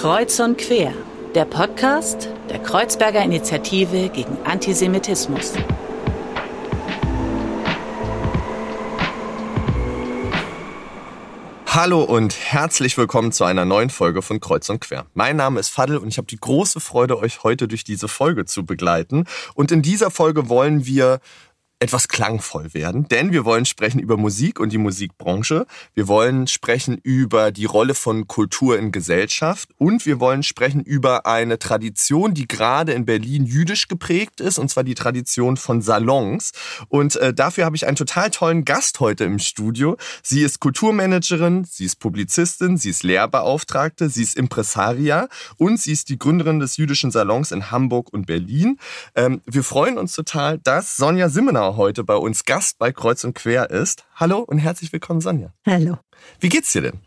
Kreuz und Quer, der Podcast der Kreuzberger Initiative gegen Antisemitismus. Hallo und herzlich willkommen zu einer neuen Folge von Kreuz und Quer. Mein Name ist Fadel und ich habe die große Freude, euch heute durch diese Folge zu begleiten. Und in dieser Folge wollen wir etwas klangvoll werden, denn wir wollen sprechen über Musik und die Musikbranche. Wir wollen sprechen über die Rolle von Kultur in Gesellschaft und wir wollen sprechen über eine Tradition, die gerade in Berlin jüdisch geprägt ist, und zwar die Tradition von Salons. Und äh, dafür habe ich einen total tollen Gast heute im Studio. Sie ist Kulturmanagerin, sie ist Publizistin, sie ist Lehrbeauftragte, sie ist Impresaria und sie ist die Gründerin des jüdischen Salons in Hamburg und Berlin. Ähm, wir freuen uns total, dass Sonja Simmenau heute bei uns Gast bei Kreuz und Quer ist. Hallo und herzlich willkommen, Sonja. Hallo. Wie geht's dir denn?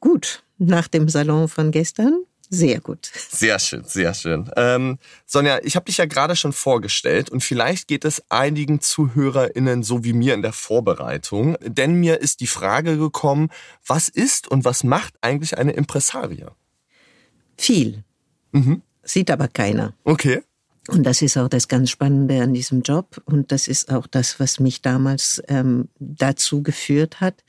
Gut. Nach dem Salon von gestern sehr gut. Sehr schön, sehr schön. Ähm, Sonja, ich habe dich ja gerade schon vorgestellt und vielleicht geht es einigen ZuhörerInnen so wie mir in der Vorbereitung, denn mir ist die Frage gekommen, was ist und was macht eigentlich eine Impressaria? Viel. Mhm. Sieht aber keiner. Okay. Und das ist auch das ganz Spannende an diesem Job. Und das ist auch das, was mich damals ähm, dazu geführt hat.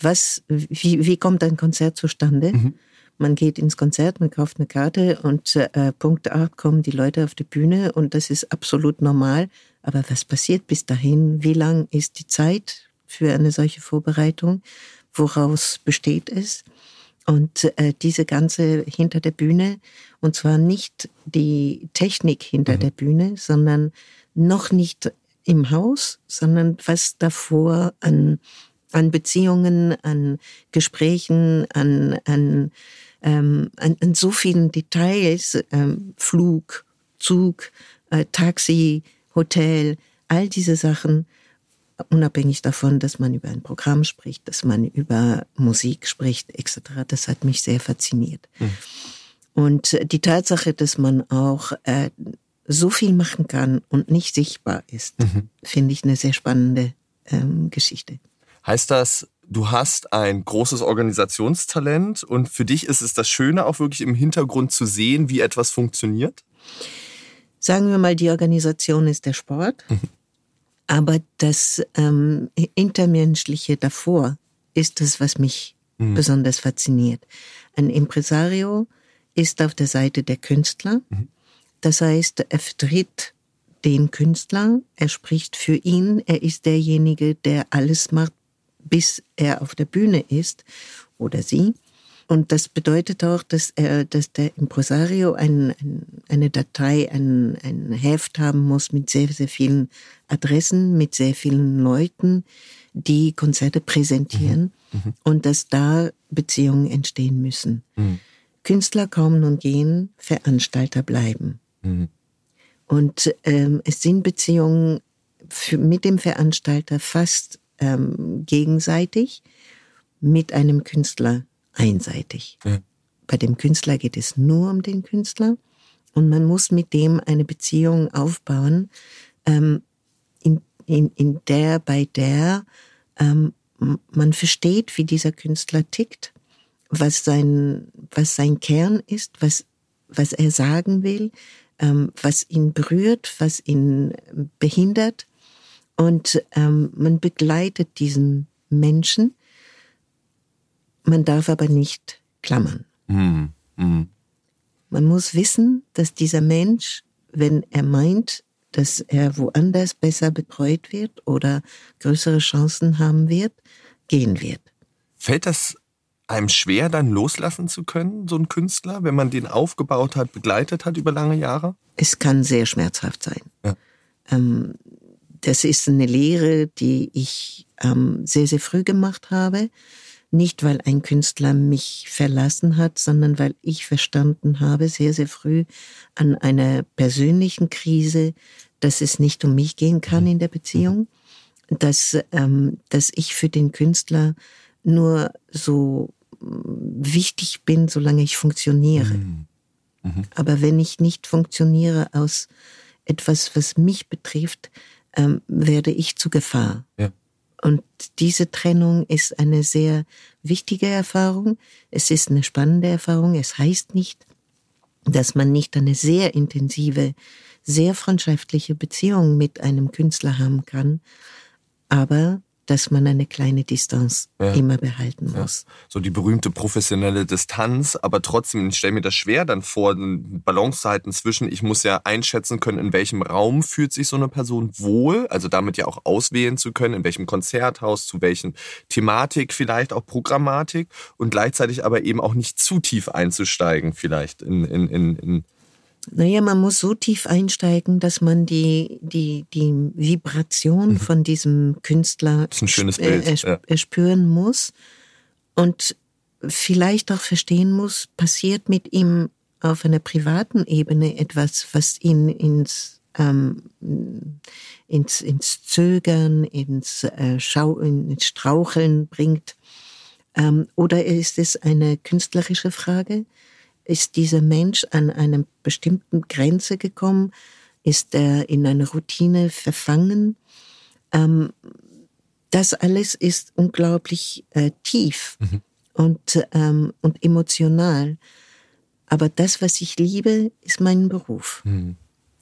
Was, wie, wie kommt ein Konzert zustande? Mhm. Man geht ins Konzert, man kauft eine Karte und äh, Punkt 8 kommen die Leute auf die Bühne und das ist absolut normal. Aber was passiert bis dahin? Wie lang ist die Zeit für eine solche Vorbereitung? Woraus besteht es? Und äh, diese ganze hinter der Bühne, und zwar nicht die Technik hinter mhm. der Bühne, sondern noch nicht im Haus, sondern was davor an, an Beziehungen, an Gesprächen, an, an, ähm, an, an so vielen Details, ähm, Flug, Zug, äh, Taxi, Hotel, all diese Sachen, unabhängig davon, dass man über ein Programm spricht, dass man über Musik spricht, etc. Das hat mich sehr fasziniert. Mhm. Und die Tatsache, dass man auch äh, so viel machen kann und nicht sichtbar ist, mhm. finde ich eine sehr spannende ähm, Geschichte. Heißt das, du hast ein großes Organisationstalent und für dich ist es das Schöne, auch wirklich im Hintergrund zu sehen, wie etwas funktioniert? Sagen wir mal, die Organisation ist der Sport. Mhm. Aber das ähm, Intermenschliche davor ist das, was mich mhm. besonders fasziniert. Ein Impresario ist auf der Seite der Künstler. Mhm. Das heißt, er vertritt den Künstler, er spricht für ihn, er ist derjenige, der alles macht, bis er auf der Bühne ist oder sie. Und das bedeutet auch, dass, er, dass der Impresario ein, ein, eine Datei, ein, ein Heft haben muss mit sehr, sehr vielen Adressen, mit sehr vielen Leuten, die Konzerte präsentieren mhm. Mhm. und dass da Beziehungen entstehen müssen. Mhm. Künstler kommen und gehen, Veranstalter bleiben. Mhm. Und ähm, es sind Beziehungen für, mit dem Veranstalter fast ähm, gegenseitig, mit einem Künstler einseitig. Ja. Bei dem Künstler geht es nur um den Künstler und man muss mit dem eine Beziehung aufbauen, ähm, in, in, in der, bei der ähm, man versteht, wie dieser Künstler tickt, was sein, was sein Kern ist, was, was er sagen will, ähm, was ihn berührt, was ihn behindert. Und ähm, man begleitet diesen Menschen man darf aber nicht klammern. Mhm. Mhm. Man muss wissen, dass dieser Mensch, wenn er meint, dass er woanders besser betreut wird oder größere Chancen haben wird, gehen wird. Fällt das einem schwer, dann loslassen zu können, so ein Künstler, wenn man den aufgebaut hat, begleitet hat über lange Jahre? Es kann sehr schmerzhaft sein. Ja. Ähm, das ist eine Lehre, die ich ähm, sehr, sehr früh gemacht habe. Nicht, weil ein Künstler mich verlassen hat, sondern weil ich verstanden habe, sehr, sehr früh an einer persönlichen Krise, dass es nicht um mich gehen kann in der Beziehung, dass, ähm, dass ich für den Künstler nur so mm, wichtig bin, solange ich funktioniere. Mhm. Mhm. Aber wenn ich nicht funktioniere aus etwas, was mich betrifft, ähm, werde ich zu Gefahr. Ja. Und diese Trennung ist eine sehr wichtige Erfahrung. Es ist eine spannende Erfahrung. Es heißt nicht, dass man nicht eine sehr intensive, sehr freundschaftliche Beziehung mit einem Künstler haben kann. Aber dass man eine kleine Distanz ja. immer behalten muss. Ja. So die berühmte professionelle Distanz, aber trotzdem, ich stelle mir das schwer dann vor, Balance zu halten zwischen, ich muss ja einschätzen können, in welchem Raum fühlt sich so eine Person wohl, also damit ja auch auswählen zu können, in welchem Konzerthaus, zu welchen Thematik, vielleicht auch Programmatik und gleichzeitig aber eben auch nicht zu tief einzusteigen, vielleicht in, in, in, in naja, man muss so tief einsteigen, dass man die, die, die Vibration mhm. von diesem Künstler äh, ja. spüren muss und vielleicht auch verstehen muss, passiert mit ihm auf einer privaten Ebene etwas, was ihn ins, ähm, ins, ins Zögern, ins, äh, Schau, ins Straucheln bringt. Ähm, oder ist es eine künstlerische Frage? Ist dieser Mensch an einer bestimmten Grenze gekommen, ist er in eine Routine verfangen. Ähm, das alles ist unglaublich äh, tief mhm. und, ähm, und emotional. Aber das, was ich liebe, ist mein Beruf. Mhm.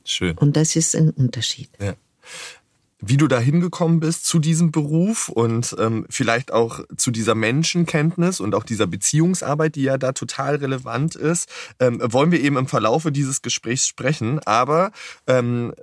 Schön. Und das ist ein Unterschied. Ja wie du da hingekommen bist zu diesem Beruf und ähm, vielleicht auch zu dieser Menschenkenntnis und auch dieser Beziehungsarbeit, die ja da total relevant ist, ähm, wollen wir eben im Verlaufe dieses Gesprächs sprechen. Aber ähm,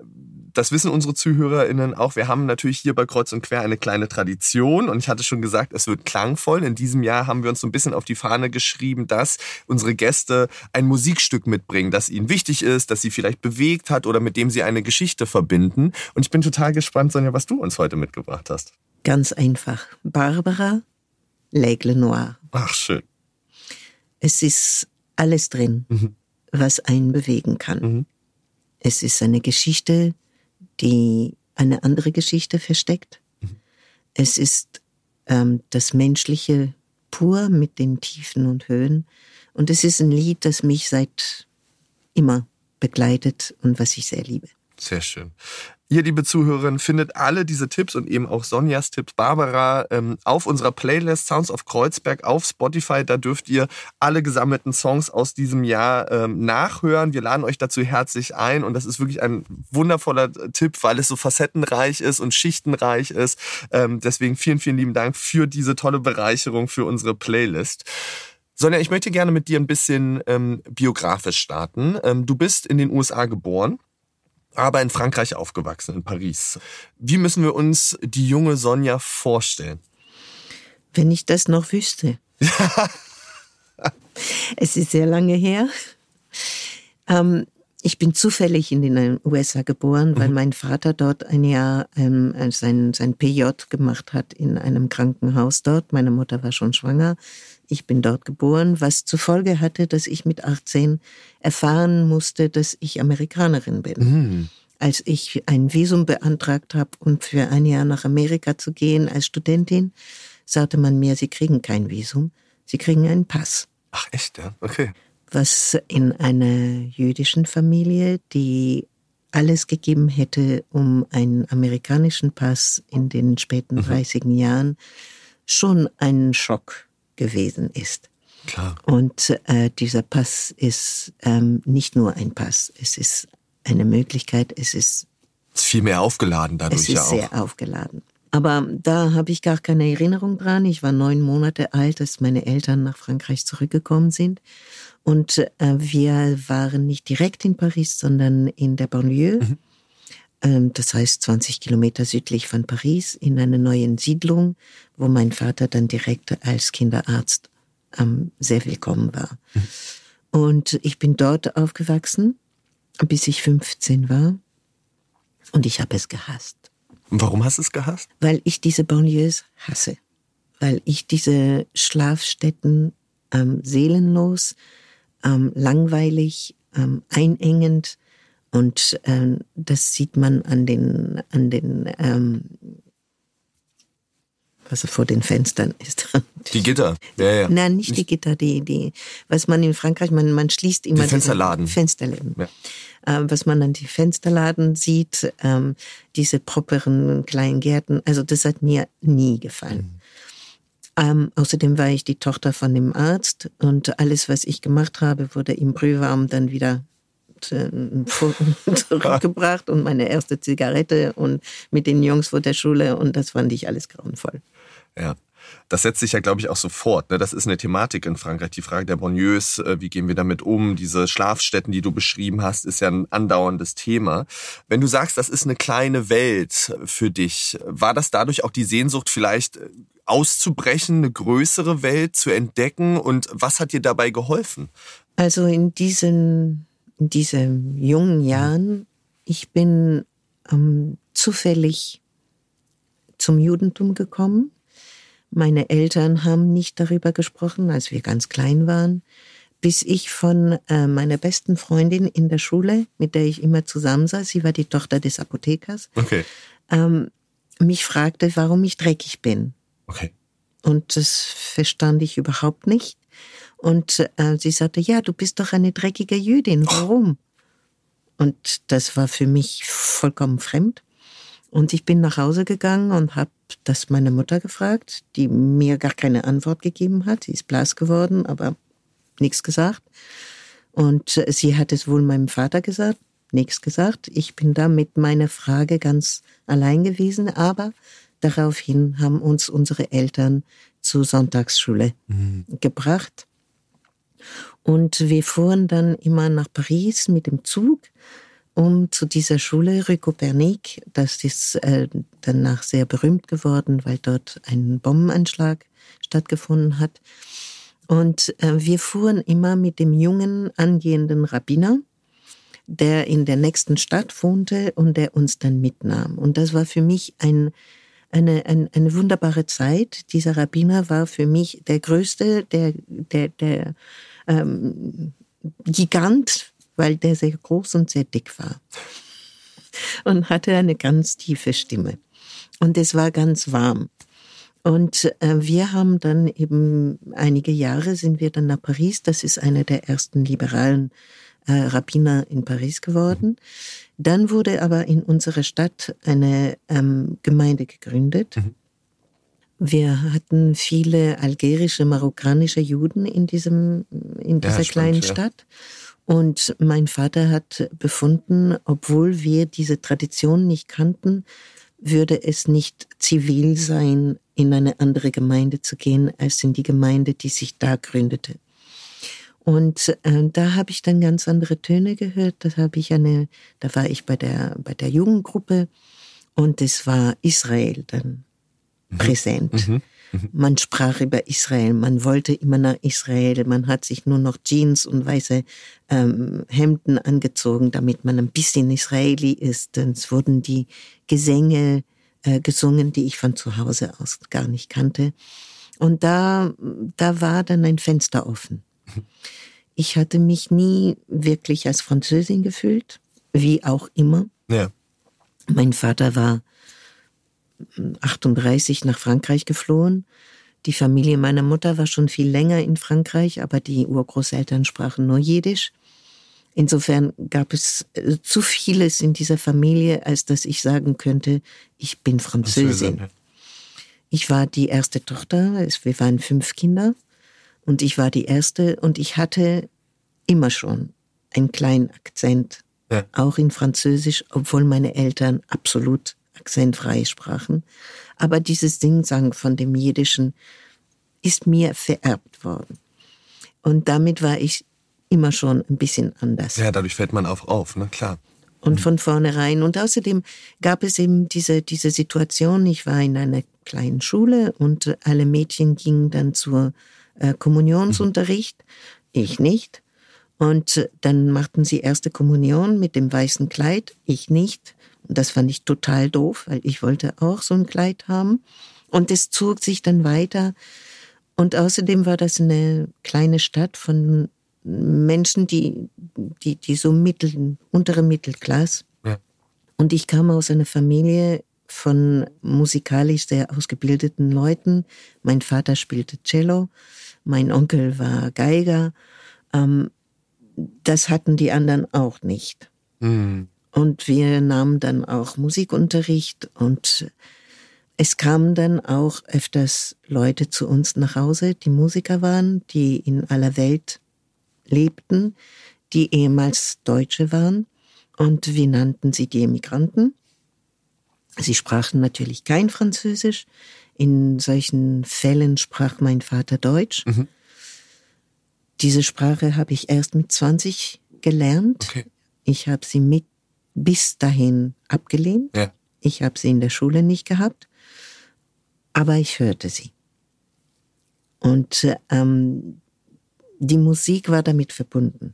das wissen unsere ZuhörerInnen auch. Wir haben natürlich hier bei Kreuz und Quer eine kleine Tradition und ich hatte schon gesagt, es wird klangvoll. In diesem Jahr haben wir uns so ein bisschen auf die Fahne geschrieben, dass unsere Gäste ein Musikstück mitbringen, das ihnen wichtig ist, das sie vielleicht bewegt hat oder mit dem sie eine Geschichte verbinden. Und ich bin total gespannt, Sonja, was du uns heute mitgebracht hast. Ganz einfach. Barbara, L'Aigle Noir. Ach, schön. Es ist alles drin, mhm. was einen bewegen kann. Mhm. Es ist eine Geschichte, die eine andere Geschichte versteckt. Mhm. Es ist ähm, das Menschliche pur mit den Tiefen und Höhen. Und es ist ein Lied, das mich seit immer begleitet und was ich sehr liebe. Sehr schön. Ihr, liebe Zuhörerinnen, findet alle diese Tipps und eben auch Sonjas Tipps, Barbara, ähm, auf unserer Playlist Sounds of Kreuzberg auf Spotify. Da dürft ihr alle gesammelten Songs aus diesem Jahr ähm, nachhören. Wir laden euch dazu herzlich ein und das ist wirklich ein wundervoller Tipp, weil es so facettenreich ist und schichtenreich ist. Ähm, deswegen vielen, vielen lieben Dank für diese tolle Bereicherung für unsere Playlist. Sonja, ich möchte gerne mit dir ein bisschen biografisch starten. Du bist in den USA geboren aber in Frankreich aufgewachsen, in Paris. Wie müssen wir uns die junge Sonja vorstellen? Wenn ich das noch wüsste. es ist sehr lange her. Ähm, ich bin zufällig in den USA geboren, weil mhm. mein Vater dort ein Jahr ähm, sein, sein PJ gemacht hat in einem Krankenhaus dort. Meine Mutter war schon schwanger. Ich bin dort geboren, was zur Folge hatte, dass ich mit 18 erfahren musste, dass ich Amerikanerin bin. Mhm. Als ich ein Visum beantragt habe, um für ein Jahr nach Amerika zu gehen als Studentin, sagte man mir, Sie kriegen kein Visum, Sie kriegen einen Pass. Ach echt, ja? Okay. Was in einer jüdischen Familie, die alles gegeben hätte, um einen amerikanischen Pass in den späten mhm. 30er Jahren, schon ein Schock gewesen ist. Klar. Und äh, dieser Pass ist ähm, nicht nur ein Pass, es ist eine Möglichkeit, es ist. Es ist viel mehr aufgeladen dadurch es ist ja auch. sehr aufgeladen. Aber da habe ich gar keine Erinnerung dran. Ich war neun Monate alt, als meine Eltern nach Frankreich zurückgekommen sind. Und äh, wir waren nicht direkt in Paris, sondern in der Banlieue. Mhm. Ähm, das heißt 20 Kilometer südlich von Paris, in einer neuen Siedlung, wo mein Vater dann direkt als Kinderarzt ähm, sehr willkommen war. Mhm. Und ich bin dort aufgewachsen, bis ich 15 war. Und ich habe es gehasst. Warum hast du es gehasst? Weil ich diese Banlieues hasse. Weil ich diese Schlafstätten ähm, seelenlos, ähm, langweilig, ähm, einengend und ähm, das sieht man an den, an den ähm, was vor den Fenstern ist. Die Gitter, ja, ja. Nein, nicht, die Gitter, die, die, was man in Frankreich, man, man schließt immer. Die Fensterladen. Fensterläden. Ja. Ähm, was man an die Fensterladen sieht, ähm, diese properen kleinen Gärten, also das hat mir nie gefallen. Mhm. Ähm, außerdem war ich die Tochter von dem Arzt und alles, was ich gemacht habe, wurde im Brühwarm dann wieder äh, zurückgebracht und meine erste Zigarette und mit den Jungs vor der Schule und das fand ich alles grauenvoll. Ja. Das setzt sich ja, glaube ich, auch so fort. Ne? Das ist eine Thematik in Frankreich. Die Frage der Bonnieus, äh, wie gehen wir damit um? Diese Schlafstätten, die du beschrieben hast, ist ja ein andauerndes Thema. Wenn du sagst, das ist eine kleine Welt für dich, war das dadurch auch die Sehnsucht, vielleicht äh, auszubrechen, eine größere Welt zu entdecken? Und was hat dir dabei geholfen? Also in diesen, in diesen jungen Jahren, ich bin ähm, zufällig zum Judentum gekommen meine Eltern haben nicht darüber gesprochen, als wir ganz klein waren, bis ich von äh, meiner besten Freundin in der Schule, mit der ich immer zusammensaß, sie war die Tochter des Apothekers, okay. ähm, mich fragte, warum ich dreckig bin. Okay. Und das verstand ich überhaupt nicht. Und äh, sie sagte, ja, du bist doch eine dreckige Jüdin, warum? Und das war für mich vollkommen fremd. Und ich bin nach Hause gegangen und habe das meine Mutter gefragt, die mir gar keine Antwort gegeben hat. Sie ist blass geworden, aber nichts gesagt. Und äh, sie hat es wohl meinem Vater gesagt, nichts gesagt. Ich bin da mit meiner Frage ganz allein gewesen, aber daraufhin haben uns unsere Eltern zur Sonntagsschule mhm. gebracht. Und wir fuhren dann immer nach Paris mit dem Zug um zu dieser Schule Rue Copernic, das ist äh, danach sehr berühmt geworden, weil dort ein Bombenanschlag stattgefunden hat. Und äh, wir fuhren immer mit dem jungen angehenden Rabbiner, der in der nächsten Stadt wohnte und der uns dann mitnahm. Und das war für mich ein, eine, eine, eine wunderbare Zeit. Dieser Rabbiner war für mich der größte, der, der, der ähm, Gigant weil der sehr groß und sehr dick war und hatte eine ganz tiefe Stimme. Und es war ganz warm. Und äh, wir haben dann eben einige Jahre sind wir dann nach Paris. Das ist einer der ersten liberalen äh, Rabbiner in Paris geworden. Dann wurde aber in unserer Stadt eine ähm, Gemeinde gegründet. Mhm. Wir hatten viele algerische, marokkanische Juden in diesem in dieser ja, kleinen stimmt, Stadt. Ja. Und mein Vater hat befunden, obwohl wir diese Tradition nicht kannten, würde es nicht zivil sein, in eine andere Gemeinde zu gehen, als in die Gemeinde, die sich da gründete. Und äh, da habe ich dann ganz andere Töne gehört. Da habe ich eine, da war ich bei der bei der Jugendgruppe und es war Israel dann. Präsent. Mhm. Man sprach über Israel, man wollte immer nach Israel, man hat sich nur noch Jeans und weiße ähm, Hemden angezogen, damit man ein bisschen Israeli ist. Und es wurden die Gesänge äh, gesungen, die ich von zu Hause aus gar nicht kannte. Und da, da war dann ein Fenster offen. Ich hatte mich nie wirklich als Französin gefühlt, wie auch immer. Ja. Mein Vater war 38 nach Frankreich geflohen. Die Familie meiner Mutter war schon viel länger in Frankreich, aber die Urgroßeltern sprachen nur Jiddisch. Insofern gab es äh, zu vieles in dieser Familie, als dass ich sagen könnte, ich bin Französin. Ich war die erste Tochter, wir waren fünf Kinder und ich war die erste und ich hatte immer schon einen kleinen Akzent, ja. auch in Französisch, obwohl meine Eltern absolut akzentfrei sprachen. Aber dieses Singsang von dem Jiddischen ist mir vererbt worden. Und damit war ich immer schon ein bisschen anders. Ja, dadurch fällt man auf, auf, ne, klar. Und von vornherein. Und außerdem gab es eben diese, diese Situation, ich war in einer kleinen Schule und alle Mädchen gingen dann zur äh, Kommunionsunterricht, ich nicht. Und dann machten sie erste Kommunion mit dem weißen Kleid, ich nicht. Und das fand ich total doof, weil ich wollte auch so ein Kleid haben. Und es zog sich dann weiter. Und außerdem war das eine kleine Stadt von Menschen, die, die, die so mittel, untere Mittelklasse. Ja. Und ich kam aus einer Familie von musikalisch sehr ausgebildeten Leuten. Mein Vater spielte Cello, mein Onkel war Geiger. Ähm, das hatten die anderen auch nicht. Mhm. Und wir nahmen dann auch Musikunterricht und es kamen dann auch öfters Leute zu uns nach Hause, die Musiker waren, die in aller Welt lebten, die ehemals Deutsche waren. Und wir nannten sie die Emigranten. Sie sprachen natürlich kein Französisch. In solchen Fällen sprach mein Vater Deutsch. Mhm. Diese Sprache habe ich erst mit 20 gelernt. Okay. Ich habe sie mit bis dahin abgelehnt. Ja. Ich habe sie in der Schule nicht gehabt, aber ich hörte sie. Und ähm, die Musik war damit verbunden.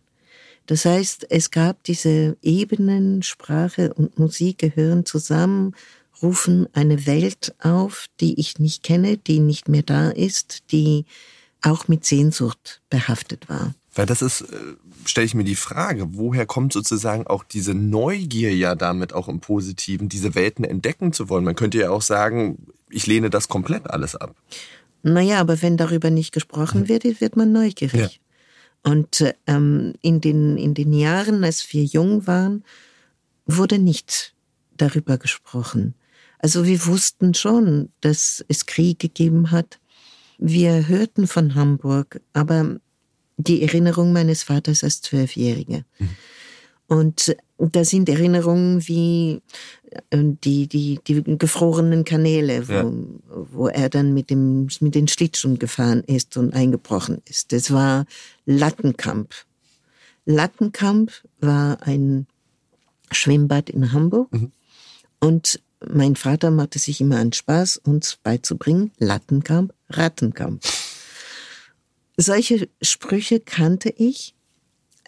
Das heißt, es gab diese Ebenen, Sprache und Musik gehören zusammen, rufen eine Welt auf, die ich nicht kenne, die nicht mehr da ist, die auch mit Sehnsucht behaftet war. Weil das ist, äh, stelle ich mir die Frage, woher kommt sozusagen auch diese Neugier ja damit auch im Positiven, diese Welten entdecken zu wollen? Man könnte ja auch sagen, ich lehne das komplett alles ab. Naja, aber wenn darüber nicht gesprochen wird, wird man neugierig. Ja. Und ähm, in, den, in den Jahren, als wir jung waren, wurde nicht darüber gesprochen. Also wir wussten schon, dass es Krieg gegeben hat. Wir hörten von Hamburg, aber die Erinnerung meines Vaters als Zwölfjährige. Mhm. Und da sind Erinnerungen wie äh, die, die, die gefrorenen Kanäle, wo, ja. wo er dann mit, dem, mit den Schlittschuhen gefahren ist und eingebrochen ist. Das war Lattenkamp. Lattenkamp war ein Schwimmbad in Hamburg. Mhm. Und mein Vater machte sich immer an Spaß, uns beizubringen, Lattenkamp, Rattenkamp. Solche Sprüche kannte ich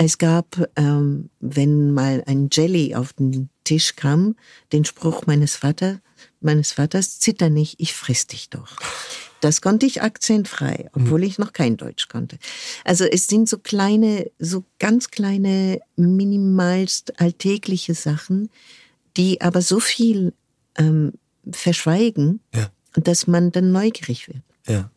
es gab, ähm, wenn mal ein Jelly auf den Tisch kam, den Spruch meines Vaters, meines Vaters, zitter nicht, ich friss dich doch. Das konnte ich akzentfrei, obwohl ich noch kein Deutsch konnte. Also es sind so kleine, so ganz kleine, minimalst alltägliche Sachen, die aber so viel ähm, verschweigen, ja. dass man dann neugierig wird. Ja.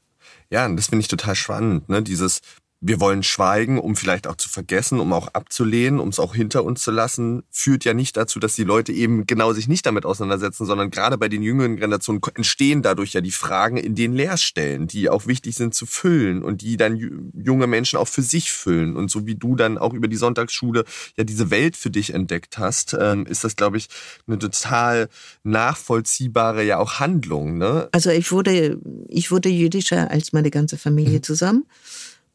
Ja, das finde ich total spannend, ne? Dieses, wir wollen schweigen, um vielleicht auch zu vergessen, um auch abzulehnen, um es auch hinter uns zu lassen, führt ja nicht dazu, dass die Leute eben genau sich nicht damit auseinandersetzen, sondern gerade bei den jüngeren Generationen entstehen dadurch ja die Fragen in den Leerstellen, die auch wichtig sind zu füllen und die dann junge Menschen auch für sich füllen. Und so wie du dann auch über die Sonntagsschule ja diese Welt für dich entdeckt hast, ähm, ist das, glaube ich, eine total nachvollziehbare ja auch Handlung. Ne? Also ich wurde, ich wurde jüdischer als meine ganze Familie mhm. zusammen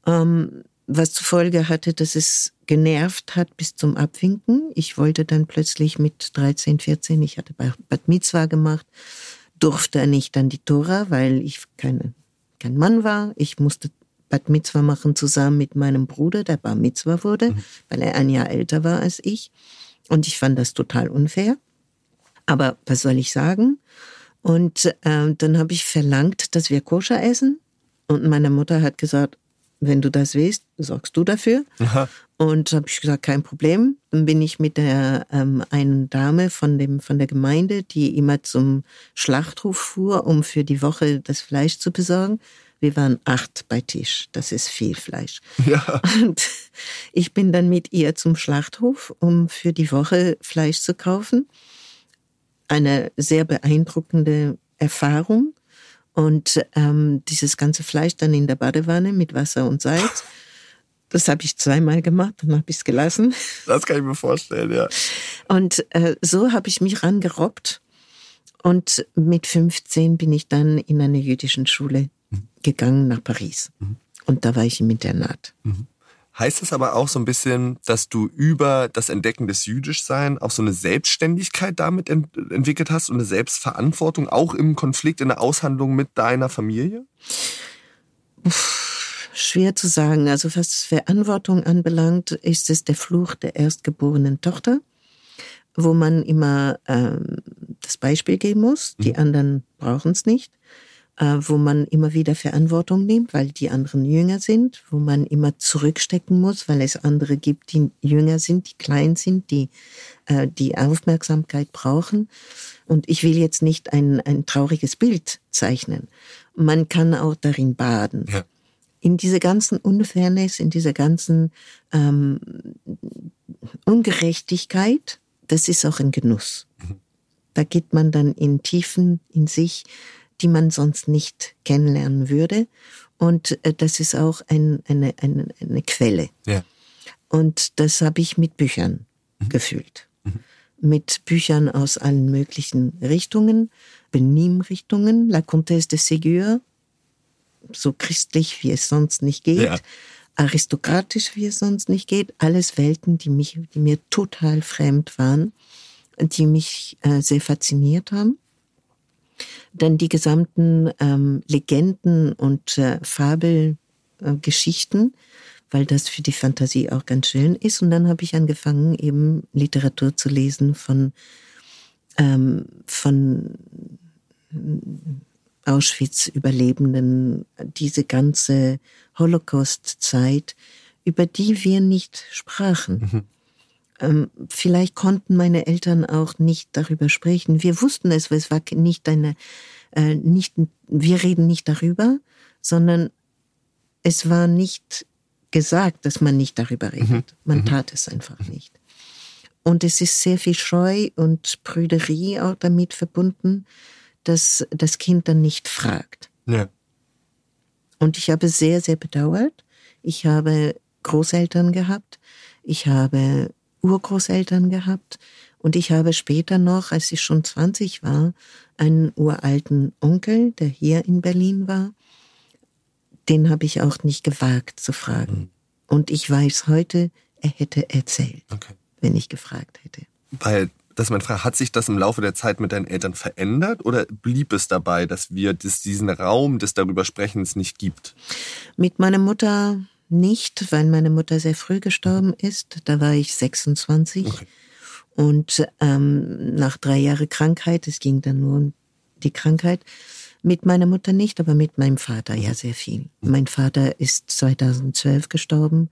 ähm, was zur Folge hatte, dass es genervt hat bis zum Abwinken. Ich wollte dann plötzlich mit 13, 14, ich hatte Bad Mitzvah gemacht, durfte nicht an die Tora, weil ich keine, kein Mann war. Ich musste Bad Mitzvah machen zusammen mit meinem Bruder, der Bar Mitzvah wurde, mhm. weil er ein Jahr älter war als ich. Und ich fand das total unfair. Aber was soll ich sagen? Und äh, dann habe ich verlangt, dass wir koscher essen. Und meine Mutter hat gesagt, wenn du das willst, sorgst du dafür. Aha. Und habe ich gesagt, kein Problem. Dann bin ich mit der ähm, einen Dame von dem von der Gemeinde, die immer zum Schlachthof fuhr, um für die Woche das Fleisch zu besorgen. Wir waren acht bei Tisch. Das ist viel Fleisch. Ja. Und ich bin dann mit ihr zum Schlachthof, um für die Woche Fleisch zu kaufen. Eine sehr beeindruckende Erfahrung. Und ähm, dieses ganze Fleisch dann in der Badewanne mit Wasser und Salz. Das habe ich zweimal gemacht, dann habe ich es gelassen. Das kann ich mir vorstellen, ja. Und äh, so habe ich mich rangerobbt. Und mit 15 bin ich dann in eine jüdischen Schule mhm. gegangen nach Paris. Mhm. Und da war ich im Internat. Mhm. Heißt das aber auch so ein bisschen, dass du über das Entdecken des Jüdischsein auch so eine Selbstständigkeit damit ent entwickelt hast und eine Selbstverantwortung, auch im Konflikt, in der Aushandlung mit deiner Familie? schwer zu sagen. Also was Verantwortung anbelangt, ist es der Fluch der erstgeborenen Tochter, wo man immer ähm, das Beispiel geben muss. Die mhm. anderen brauchen es nicht. Äh, wo man immer wieder Verantwortung nimmt, weil die anderen jünger sind, wo man immer zurückstecken muss, weil es andere gibt, die jünger sind, die klein sind, die äh, die Aufmerksamkeit brauchen. Und ich will jetzt nicht ein, ein trauriges Bild zeichnen. Man kann auch darin baden. Ja. In dieser ganzen Unfairness, in dieser ganzen ähm, Ungerechtigkeit, das ist auch ein Genuss. Mhm. Da geht man dann in Tiefen in sich, die man sonst nicht kennenlernen würde. Und äh, das ist auch ein, eine, eine, eine Quelle. Ja. Und das habe ich mit Büchern mhm. gefühlt. Mhm. Mit Büchern aus allen möglichen Richtungen, Benimmrichtungen, La Comtesse de Ségur, so christlich, wie es sonst nicht geht, ja. aristokratisch, wie es sonst nicht geht, alles Welten, die mich, die mir total fremd waren, die mich äh, sehr fasziniert haben dann die gesamten ähm, Legenden und äh, Fabelgeschichten, äh, weil das für die Fantasie auch ganz schön ist. Und dann habe ich angefangen, eben Literatur zu lesen von, ähm, von Auschwitz-Überlebenden, diese ganze Holocaust-Zeit, über die wir nicht sprachen. Mhm. Ähm, vielleicht konnten meine Eltern auch nicht darüber sprechen. Wir wussten es, es war nicht eine, äh, nicht, wir reden nicht darüber, sondern es war nicht gesagt, dass man nicht darüber redet. Mhm. Man mhm. tat es einfach nicht. Und es ist sehr viel Scheu und Prüderie auch damit verbunden, dass das Kind dann nicht fragt. Ja. Und ich habe sehr, sehr bedauert. Ich habe Großeltern gehabt. Ich habe Urgroßeltern gehabt und ich habe später noch, als ich schon 20 war, einen uralten Onkel, der hier in Berlin war. Den habe ich auch nicht gewagt zu fragen. Mhm. Und ich weiß heute, er hätte erzählt, okay. wenn ich gefragt hätte. Weil, das meine Frage, hat sich das im Laufe der Zeit mit deinen Eltern verändert oder blieb es dabei, dass wir das, diesen Raum des darüber Sprechens nicht gibt? Mit meiner Mutter nicht, weil meine Mutter sehr früh gestorben ist. Da war ich 26. Okay. Und ähm, nach drei Jahren Krankheit, es ging dann nur um die Krankheit, mit meiner Mutter nicht, aber mit meinem Vater ja sehr viel. Mein Vater ist 2012 gestorben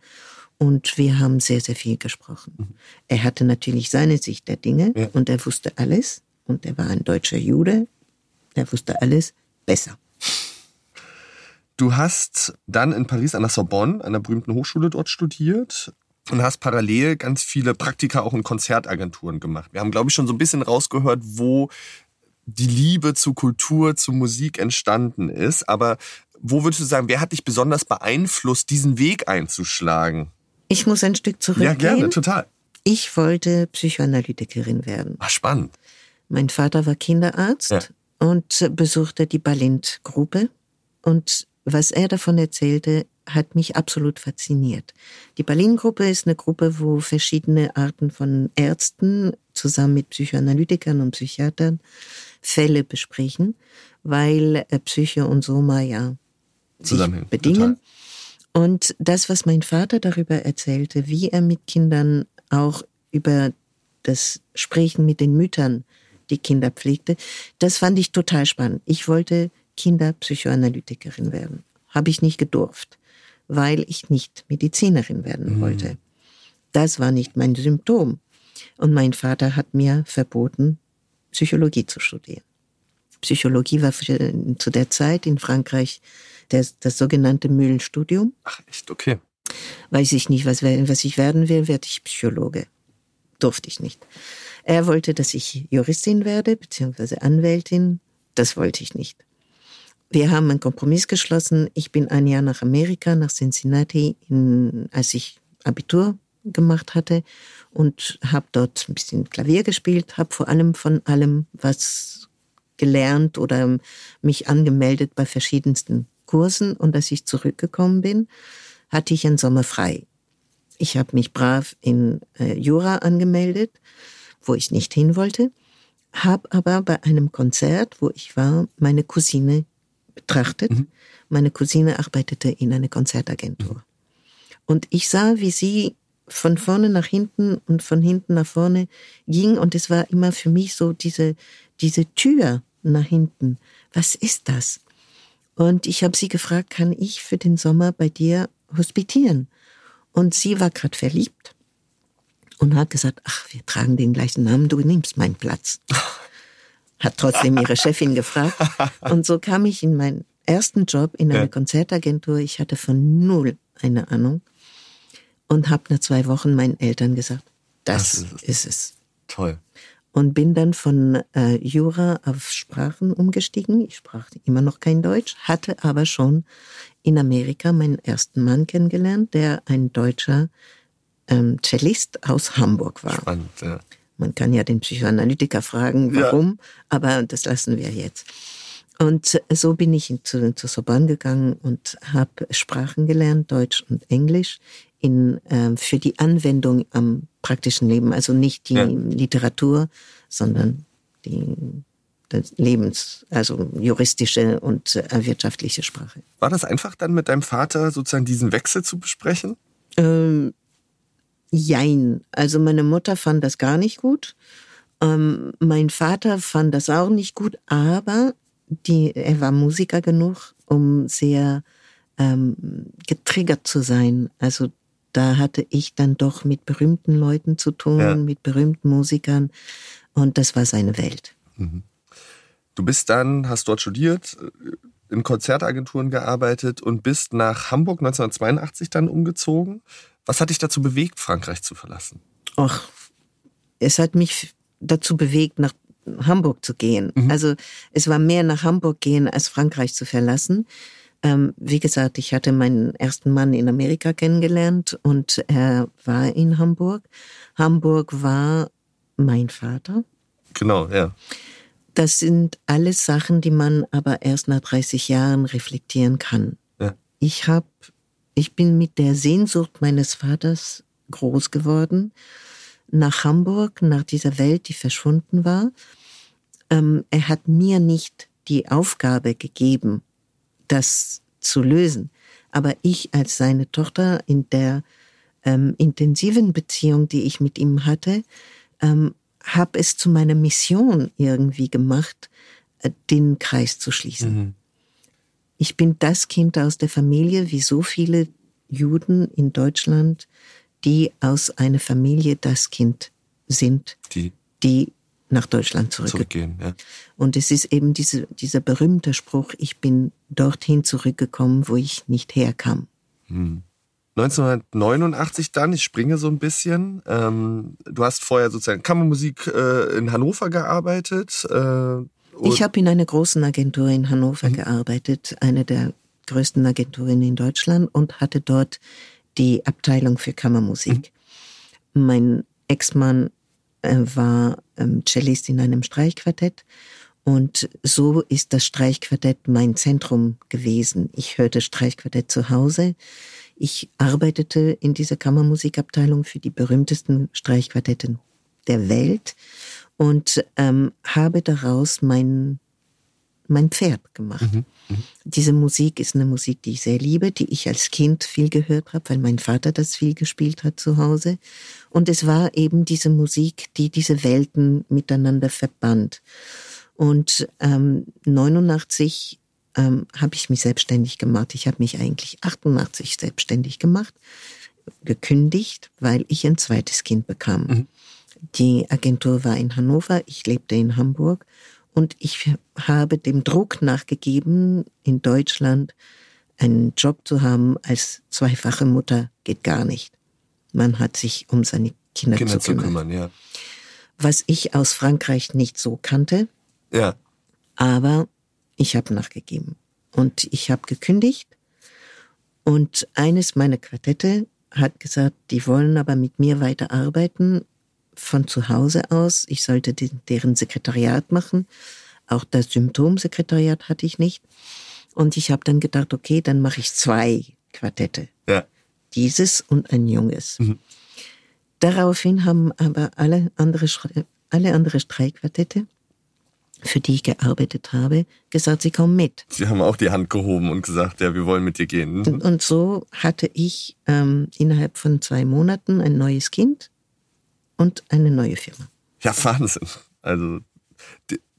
und wir haben sehr, sehr viel gesprochen. Mhm. Er hatte natürlich seine Sicht der Dinge ja. und er wusste alles und er war ein deutscher Jude, er wusste alles besser. Du hast dann in Paris an der Sorbonne, einer berühmten Hochschule dort studiert und hast parallel ganz viele Praktika auch in Konzertagenturen gemacht. Wir haben, glaube ich, schon so ein bisschen rausgehört, wo die Liebe zu Kultur, zu Musik entstanden ist. Aber wo würdest du sagen, wer hat dich besonders beeinflusst, diesen Weg einzuschlagen? Ich muss ein Stück zurückgehen. Ja, gerne, total. Ich wollte Psychoanalytikerin werden. Ach, spannend. Mein Vater war Kinderarzt ja. und besuchte die Balint-Gruppe. Und was er davon erzählte, hat mich absolut fasziniert. Die Berlin-Gruppe ist eine Gruppe, wo verschiedene Arten von Ärzten zusammen mit Psychoanalytikern und Psychiatern Fälle besprechen, weil äh, Psyche und Soma ja sich bedingen. Total. Und das, was mein Vater darüber erzählte, wie er mit Kindern auch über das Sprechen mit den Müttern die Kinder pflegte, das fand ich total spannend. Ich wollte Kinderpsychoanalytikerin werden. Habe ich nicht gedurft, weil ich nicht Medizinerin werden mhm. wollte. Das war nicht mein Symptom. Und mein Vater hat mir verboten, Psychologie zu studieren. Psychologie war zu der Zeit in Frankreich das, das sogenannte Mühlenstudium. Ach, echt? Okay. Weiß ich nicht, was, was ich werden will, werde ich Psychologe. Durfte ich nicht. Er wollte, dass ich Juristin werde, beziehungsweise Anwältin. Das wollte ich nicht. Wir haben einen Kompromiss geschlossen. Ich bin ein Jahr nach Amerika, nach Cincinnati, in, als ich Abitur gemacht hatte und habe dort ein bisschen Klavier gespielt, habe vor allem von allem was gelernt oder mich angemeldet bei verschiedensten Kursen und als ich zurückgekommen bin, hatte ich einen Sommer frei. Ich habe mich brav in äh, Jura angemeldet, wo ich nicht hin wollte, habe aber bei einem Konzert, wo ich war, meine Cousine betrachtet. Mhm. Meine Cousine arbeitete in einer Konzertagentur. Mhm. Und ich sah, wie sie von vorne nach hinten und von hinten nach vorne ging und es war immer für mich so diese, diese Tür nach hinten. Was ist das? Und ich habe sie gefragt, kann ich für den Sommer bei dir hospitieren? Und sie war gerade verliebt und hat gesagt, ach, wir tragen den gleichen Namen, du nimmst meinen Platz. Hat trotzdem ihre Chefin gefragt. Und so kam ich in meinen ersten Job in einer ja. Konzertagentur. Ich hatte von null eine Ahnung und habe nach zwei Wochen meinen Eltern gesagt, das, das ist, es. ist, es. Toll. Und bin dann von äh, Jura auf Sprachen umgestiegen. Ich sprach immer noch kein Deutsch, hatte aber schon in Amerika meinen ersten Mann kennengelernt, der ein deutscher ähm, Cellist aus Hamburg war. Spannend, ja. Man kann ja den Psychoanalytiker fragen, warum, ja. aber das lassen wir jetzt. Und so bin ich zu, zu Sorbonne gegangen und habe Sprachen gelernt, Deutsch und Englisch, in, äh, für die Anwendung am praktischen Leben. Also nicht die ja. Literatur, sondern die das Lebens, also juristische und äh, wirtschaftliche Sprache. War das einfach dann mit deinem Vater sozusagen diesen Wechsel zu besprechen? Ähm, jein. Also meine Mutter fand das gar nicht gut. Ähm, mein Vater fand das auch nicht gut, aber die, er war Musiker genug, um sehr ähm, getriggert zu sein. Also da hatte ich dann doch mit berühmten Leuten zu tun, ja. mit berühmten Musikern und das war seine Welt. Mhm. Du bist dann, hast dort studiert, in Konzertagenturen gearbeitet und bist nach Hamburg 1982 dann umgezogen. Was hat dich dazu bewegt, Frankreich zu verlassen? Ach, es hat mich dazu bewegt, nach Hamburg zu gehen. Mhm. Also es war mehr nach Hamburg gehen, als Frankreich zu verlassen. Ähm, wie gesagt, ich hatte meinen ersten Mann in Amerika kennengelernt und er war in Hamburg. Hamburg war mein Vater. Genau, ja. Das sind alles Sachen, die man aber erst nach 30 Jahren reflektieren kann. Ja. Ich habe, ich bin mit der Sehnsucht meines Vaters groß geworden nach Hamburg, nach dieser Welt, die verschwunden war. Ähm, er hat mir nicht die Aufgabe gegeben, das zu lösen. Aber ich als seine Tochter in der ähm, intensiven Beziehung, die ich mit ihm hatte, ähm, habe es zu meiner Mission irgendwie gemacht, äh, den Kreis zu schließen. Mhm. Ich bin das Kind aus der Familie, wie so viele Juden in Deutschland, die aus einer Familie das Kind sind, die, die nach Deutschland zurückgehen. Ja. Und es ist eben diese, dieser berühmte Spruch, ich bin dorthin zurückgekommen, wo ich nicht herkam. Hm. 1989 dann, ich springe so ein bisschen. Ähm, du hast vorher sozusagen Kammermusik äh, in Hannover gearbeitet. Äh, ich habe in einer großen Agentur in Hannover mhm. gearbeitet, eine der größten Agenturen in Deutschland und hatte dort die Abteilung für Kammermusik. Mhm. Mein Ex-Mann äh, war ähm, Cellist in einem Streichquartett. Und so ist das Streichquartett mein Zentrum gewesen. Ich hörte Streichquartett zu Hause. Ich arbeitete in dieser Kammermusikabteilung für die berühmtesten Streichquartetten der Welt und ähm, habe daraus mein, mein Pferd gemacht. Mhm, mh. Diese Musik ist eine Musik, die ich sehr liebe, die ich als Kind viel gehört habe, weil mein Vater das viel gespielt hat zu Hause. Und es war eben diese Musik, die diese Welten miteinander verband. Und ähm, 89 ähm, habe ich mich selbstständig gemacht. Ich habe mich eigentlich 88 selbstständig gemacht, gekündigt, weil ich ein zweites Kind bekam. Mhm. Die Agentur war in Hannover, ich lebte in Hamburg und ich habe dem Druck nachgegeben, in Deutschland einen Job zu haben als zweifache Mutter geht gar nicht. Man hat sich um seine Kinder, Kinder zu, kümmern. zu kümmern. Ja. Was ich aus Frankreich nicht so kannte. Ja. Aber ich habe nachgegeben. Und ich habe gekündigt. Und eines meiner Quartette hat gesagt, die wollen aber mit mir weiterarbeiten von zu Hause aus. Ich sollte deren Sekretariat machen. Auch das Symptomsekretariat hatte ich nicht. Und ich habe dann gedacht, okay, dann mache ich zwei Quartette. Ja dieses und ein junges. Mhm. Daraufhin haben aber alle andere, alle andere Streikquartette, für die ich gearbeitet habe, gesagt, sie kommen mit. Sie haben auch die Hand gehoben und gesagt, ja, wir wollen mit dir gehen. Mhm. Und so hatte ich ähm, innerhalb von zwei Monaten ein neues Kind und eine neue Firma. Ja, Wahnsinn. Also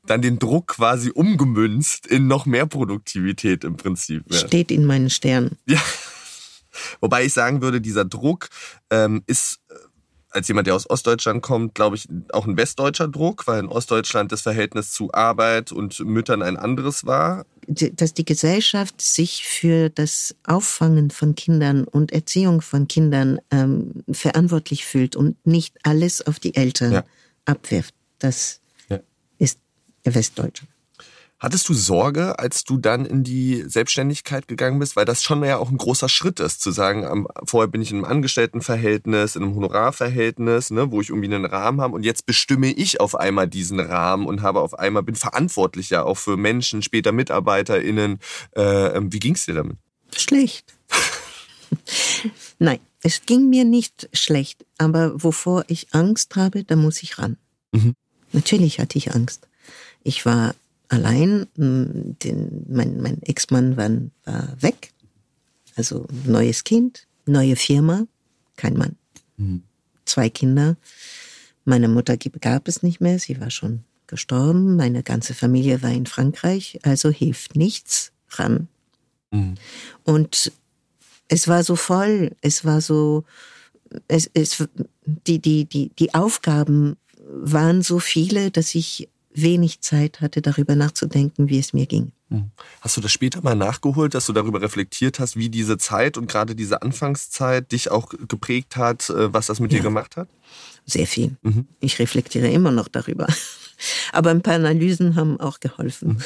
dann den Druck quasi umgemünzt in noch mehr Produktivität im Prinzip. Ja. Steht in meinen Sternen. Ja. Wobei ich sagen würde, dieser Druck ähm, ist, äh, als jemand, der aus Ostdeutschland kommt, glaube ich, auch ein westdeutscher Druck, weil in Ostdeutschland das Verhältnis zu Arbeit und Müttern ein anderes war. Dass die Gesellschaft sich für das Auffangen von Kindern und Erziehung von Kindern ähm, verantwortlich fühlt und nicht alles auf die Eltern ja. abwirft, das ja. ist Westdeutschland. Hattest du Sorge, als du dann in die Selbstständigkeit gegangen bist, weil das schon ja auch ein großer Schritt ist, zu sagen, vorher bin ich in einem Angestelltenverhältnis, in einem Honorarverhältnis, ne, wo ich irgendwie einen Rahmen habe und jetzt bestimme ich auf einmal diesen Rahmen und habe auf einmal bin verantwortlich ja auch für Menschen, später MitarbeiterInnen. Äh, wie ging's dir damit? Schlecht. Nein, es ging mir nicht schlecht, aber wovor ich Angst habe, da muss ich ran. Mhm. Natürlich hatte ich Angst. Ich war allein. Hm, den, mein mein Ex-Mann war, war weg. Also neues Kind, neue Firma, kein Mann. Mhm. Zwei Kinder. Meine Mutter gab es nicht mehr, sie war schon gestorben. Meine ganze Familie war in Frankreich, also hilft nichts ran. Mhm. Und es war so voll, es war so, es, es, die, die, die, die Aufgaben waren so viele, dass ich wenig Zeit hatte, darüber nachzudenken, wie es mir ging. Hm. Hast du das später mal nachgeholt, dass du darüber reflektiert hast, wie diese Zeit und gerade diese Anfangszeit dich auch geprägt hat, äh, was das mit ja. dir gemacht hat? Sehr viel. Mhm. Ich reflektiere immer noch darüber. Aber ein paar Analysen haben auch geholfen. Mhm.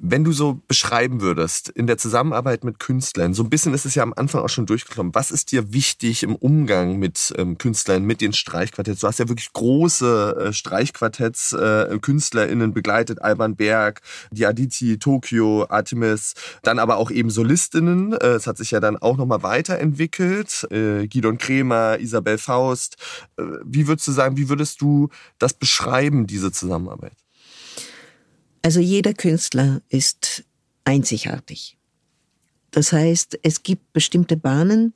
Wenn du so beschreiben würdest, in der Zusammenarbeit mit Künstlern, so ein bisschen ist es ja am Anfang auch schon durchgekommen, was ist dir wichtig im Umgang mit ähm, Künstlern, mit den Streichquartetts? Du hast ja wirklich große äh, Streichquartetts, äh, KünstlerInnen begleitet, Alban Berg, die Aditi, Tokio, Artemis, dann aber auch eben Solistinnen. Äh, es hat sich ja dann auch nochmal weiterentwickelt. Äh, Gidon Kremer, Isabel Faust. Äh, wie würdest du sagen, wie würdest du das beschreiben, diese Zusammenarbeit? Also jeder Künstler ist einzigartig. Das heißt, es gibt bestimmte Bahnen,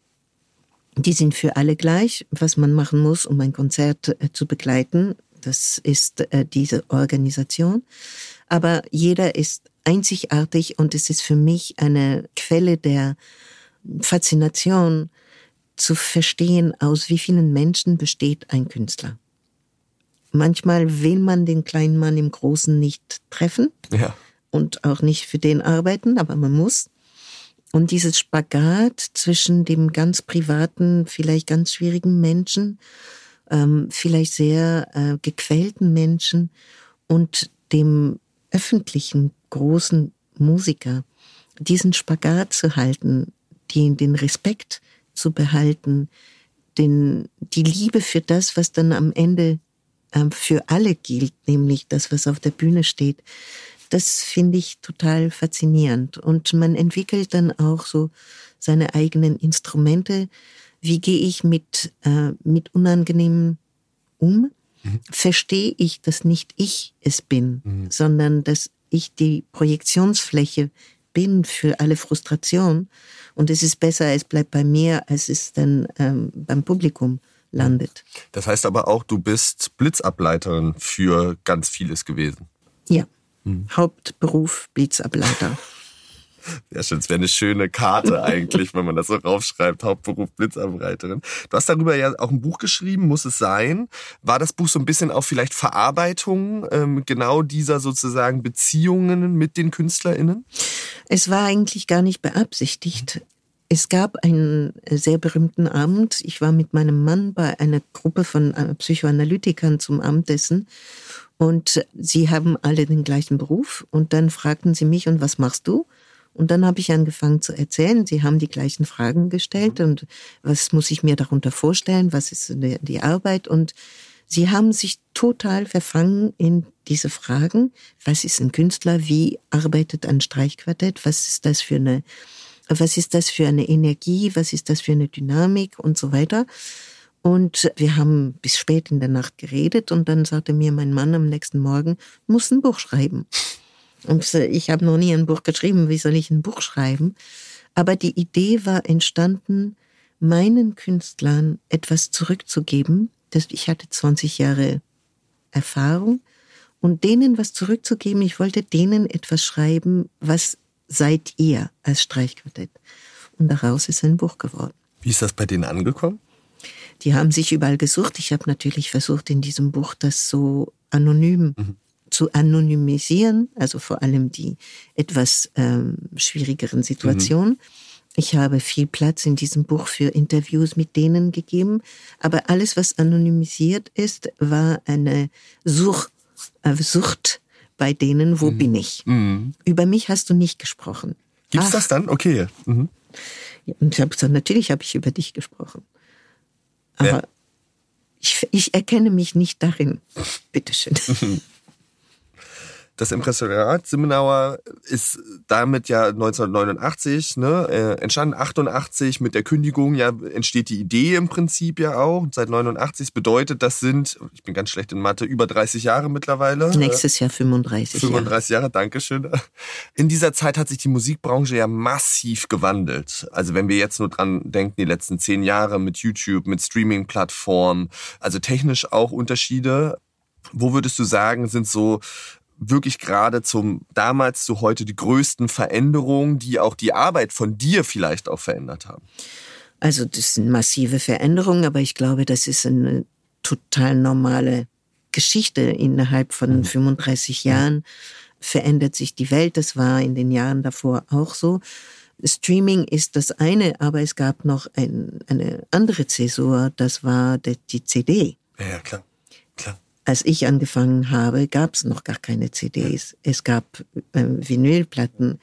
die sind für alle gleich, was man machen muss, um ein Konzert äh, zu begleiten. Das ist äh, diese Organisation. Aber jeder ist einzigartig und es ist für mich eine Quelle der Faszination zu verstehen, aus wie vielen Menschen besteht ein Künstler. Manchmal will man den kleinen Mann im Großen nicht treffen ja. und auch nicht für den arbeiten, aber man muss. Und dieses Spagat zwischen dem ganz privaten, vielleicht ganz schwierigen Menschen, ähm, vielleicht sehr äh, gequälten Menschen und dem öffentlichen großen Musiker, diesen Spagat zu halten, den, den Respekt zu behalten, den, die Liebe für das, was dann am Ende für alle gilt, nämlich das, was auf der Bühne steht. Das finde ich total faszinierend. Und man entwickelt dann auch so seine eigenen Instrumente. Wie gehe ich mit, äh, mit Unangenehmen um? Mhm. Verstehe ich, dass nicht ich es bin, mhm. sondern dass ich die Projektionsfläche bin für alle Frustration. Und es ist besser, es bleibt bei mir, als es dann ähm, beim Publikum landet. Das heißt aber auch, du bist Blitzableiterin für ganz vieles gewesen. Ja. Hm. Hauptberuf Blitzableiter. Ja, schön. Es wäre eine schöne Karte eigentlich, wenn man das so raufschreibt. Hauptberuf Blitzableiterin. Du hast darüber ja auch ein Buch geschrieben, muss es sein. War das Buch so ein bisschen auch vielleicht Verarbeitung ähm, genau dieser sozusagen Beziehungen mit den KünstlerInnen? Es war eigentlich gar nicht beabsichtigt. Es gab einen sehr berühmten Abend. Ich war mit meinem Mann bei einer Gruppe von äh, Psychoanalytikern zum Abendessen und sie haben alle den gleichen Beruf und dann fragten sie mich, und was machst du? Und dann habe ich angefangen zu erzählen. Sie haben die gleichen Fragen gestellt mhm. und was muss ich mir darunter vorstellen? Was ist die Arbeit? Und sie haben sich total verfangen in diese Fragen. Was ist ein Künstler? Wie arbeitet ein Streichquartett? Was ist das für eine was ist das für eine Energie, was ist das für eine Dynamik und so weiter. Und wir haben bis spät in der Nacht geredet und dann sagte mir mein Mann am nächsten Morgen, muss ein Buch schreiben. Und ich habe noch nie ein Buch geschrieben, wie soll ich ein Buch schreiben? Aber die Idee war entstanden, meinen Künstlern etwas zurückzugeben. Ich hatte 20 Jahre Erfahrung und denen was zurückzugeben. Ich wollte denen etwas schreiben, was seid ihr als Streichquartett. Und daraus ist ein Buch geworden. Wie ist das bei denen angekommen? Die haben sich überall gesucht. Ich habe natürlich versucht, in diesem Buch das so anonym mhm. zu anonymisieren, also vor allem die etwas ähm, schwierigeren Situationen. Mhm. Ich habe viel Platz in diesem Buch für Interviews mit denen gegeben, aber alles, was anonymisiert ist, war eine Such, äh, Sucht bei denen, wo mhm. bin ich? Mhm. Über mich hast du nicht gesprochen. Gibt's Ach. das dann? Okay. Mhm. Und ich habe gesagt, natürlich habe ich über dich gesprochen. Aber ja. ich, ich erkenne mich nicht darin. Bitteschön. Das Impressoriat Simmenauer ist damit ja 1989 ne, äh, entstanden. 88 mit der Kündigung ja entsteht die Idee im Prinzip ja auch. seit 89 bedeutet, das sind, ich bin ganz schlecht in Mathe, über 30 Jahre mittlerweile. Nächstes Jahr 35. 35 Jahre, Jahre Dankeschön. In dieser Zeit hat sich die Musikbranche ja massiv gewandelt. Also wenn wir jetzt nur dran denken, die letzten zehn Jahre mit YouTube, mit Streaming-Plattformen, also technisch auch Unterschiede. Wo würdest du sagen, sind so wirklich gerade zum damals zu heute die größten Veränderungen, die auch die Arbeit von dir vielleicht auch verändert haben? Also das sind massive Veränderungen, aber ich glaube, das ist eine total normale Geschichte. Innerhalb von mhm. 35 Jahren verändert sich die Welt. Das war in den Jahren davor auch so. Streaming ist das eine, aber es gab noch ein, eine andere Zäsur, das war die CD. Ja, klar als ich angefangen habe, gab es noch gar keine CDs. Es gab äh, Vinylplatten.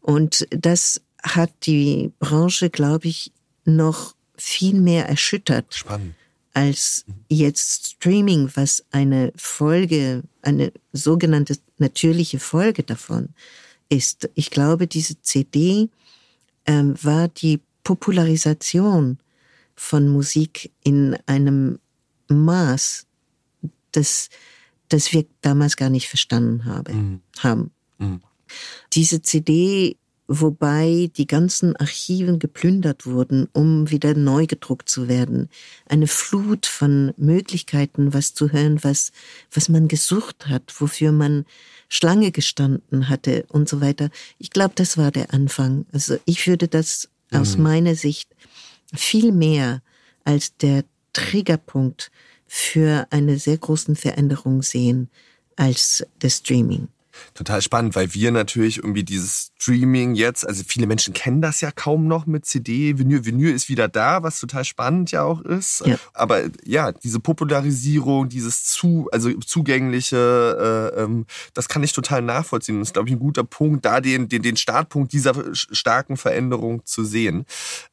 Und das hat die Branche, glaube ich, noch viel mehr erschüttert. Spannend. Als jetzt Streaming, was eine Folge, eine sogenannte natürliche Folge davon ist. Ich glaube, diese CD ähm, war die Popularisation von Musik in einem Maß, das, das wir damals gar nicht verstanden habe, mhm. haben. Mhm. Diese CD, wobei die ganzen Archiven geplündert wurden, um wieder neu gedruckt zu werden. Eine Flut von Möglichkeiten, was zu hören, was, was man gesucht hat, wofür man Schlange gestanden hatte und so weiter. Ich glaube, das war der Anfang. Also ich würde das mhm. aus meiner Sicht viel mehr als der Triggerpunkt für eine sehr großen Veränderung sehen als das Streaming total spannend, weil wir natürlich irgendwie dieses Streaming jetzt, also viele Menschen kennen das ja kaum noch mit CD. Vinyl, Vinyl ist wieder da, was total spannend ja auch ist. Ja. Aber ja, diese Popularisierung, dieses zu, also zugängliche, äh, ähm, das kann ich total nachvollziehen. Das ist, glaube ich, ein guter Punkt, da den, den, den Startpunkt dieser starken Veränderung zu sehen.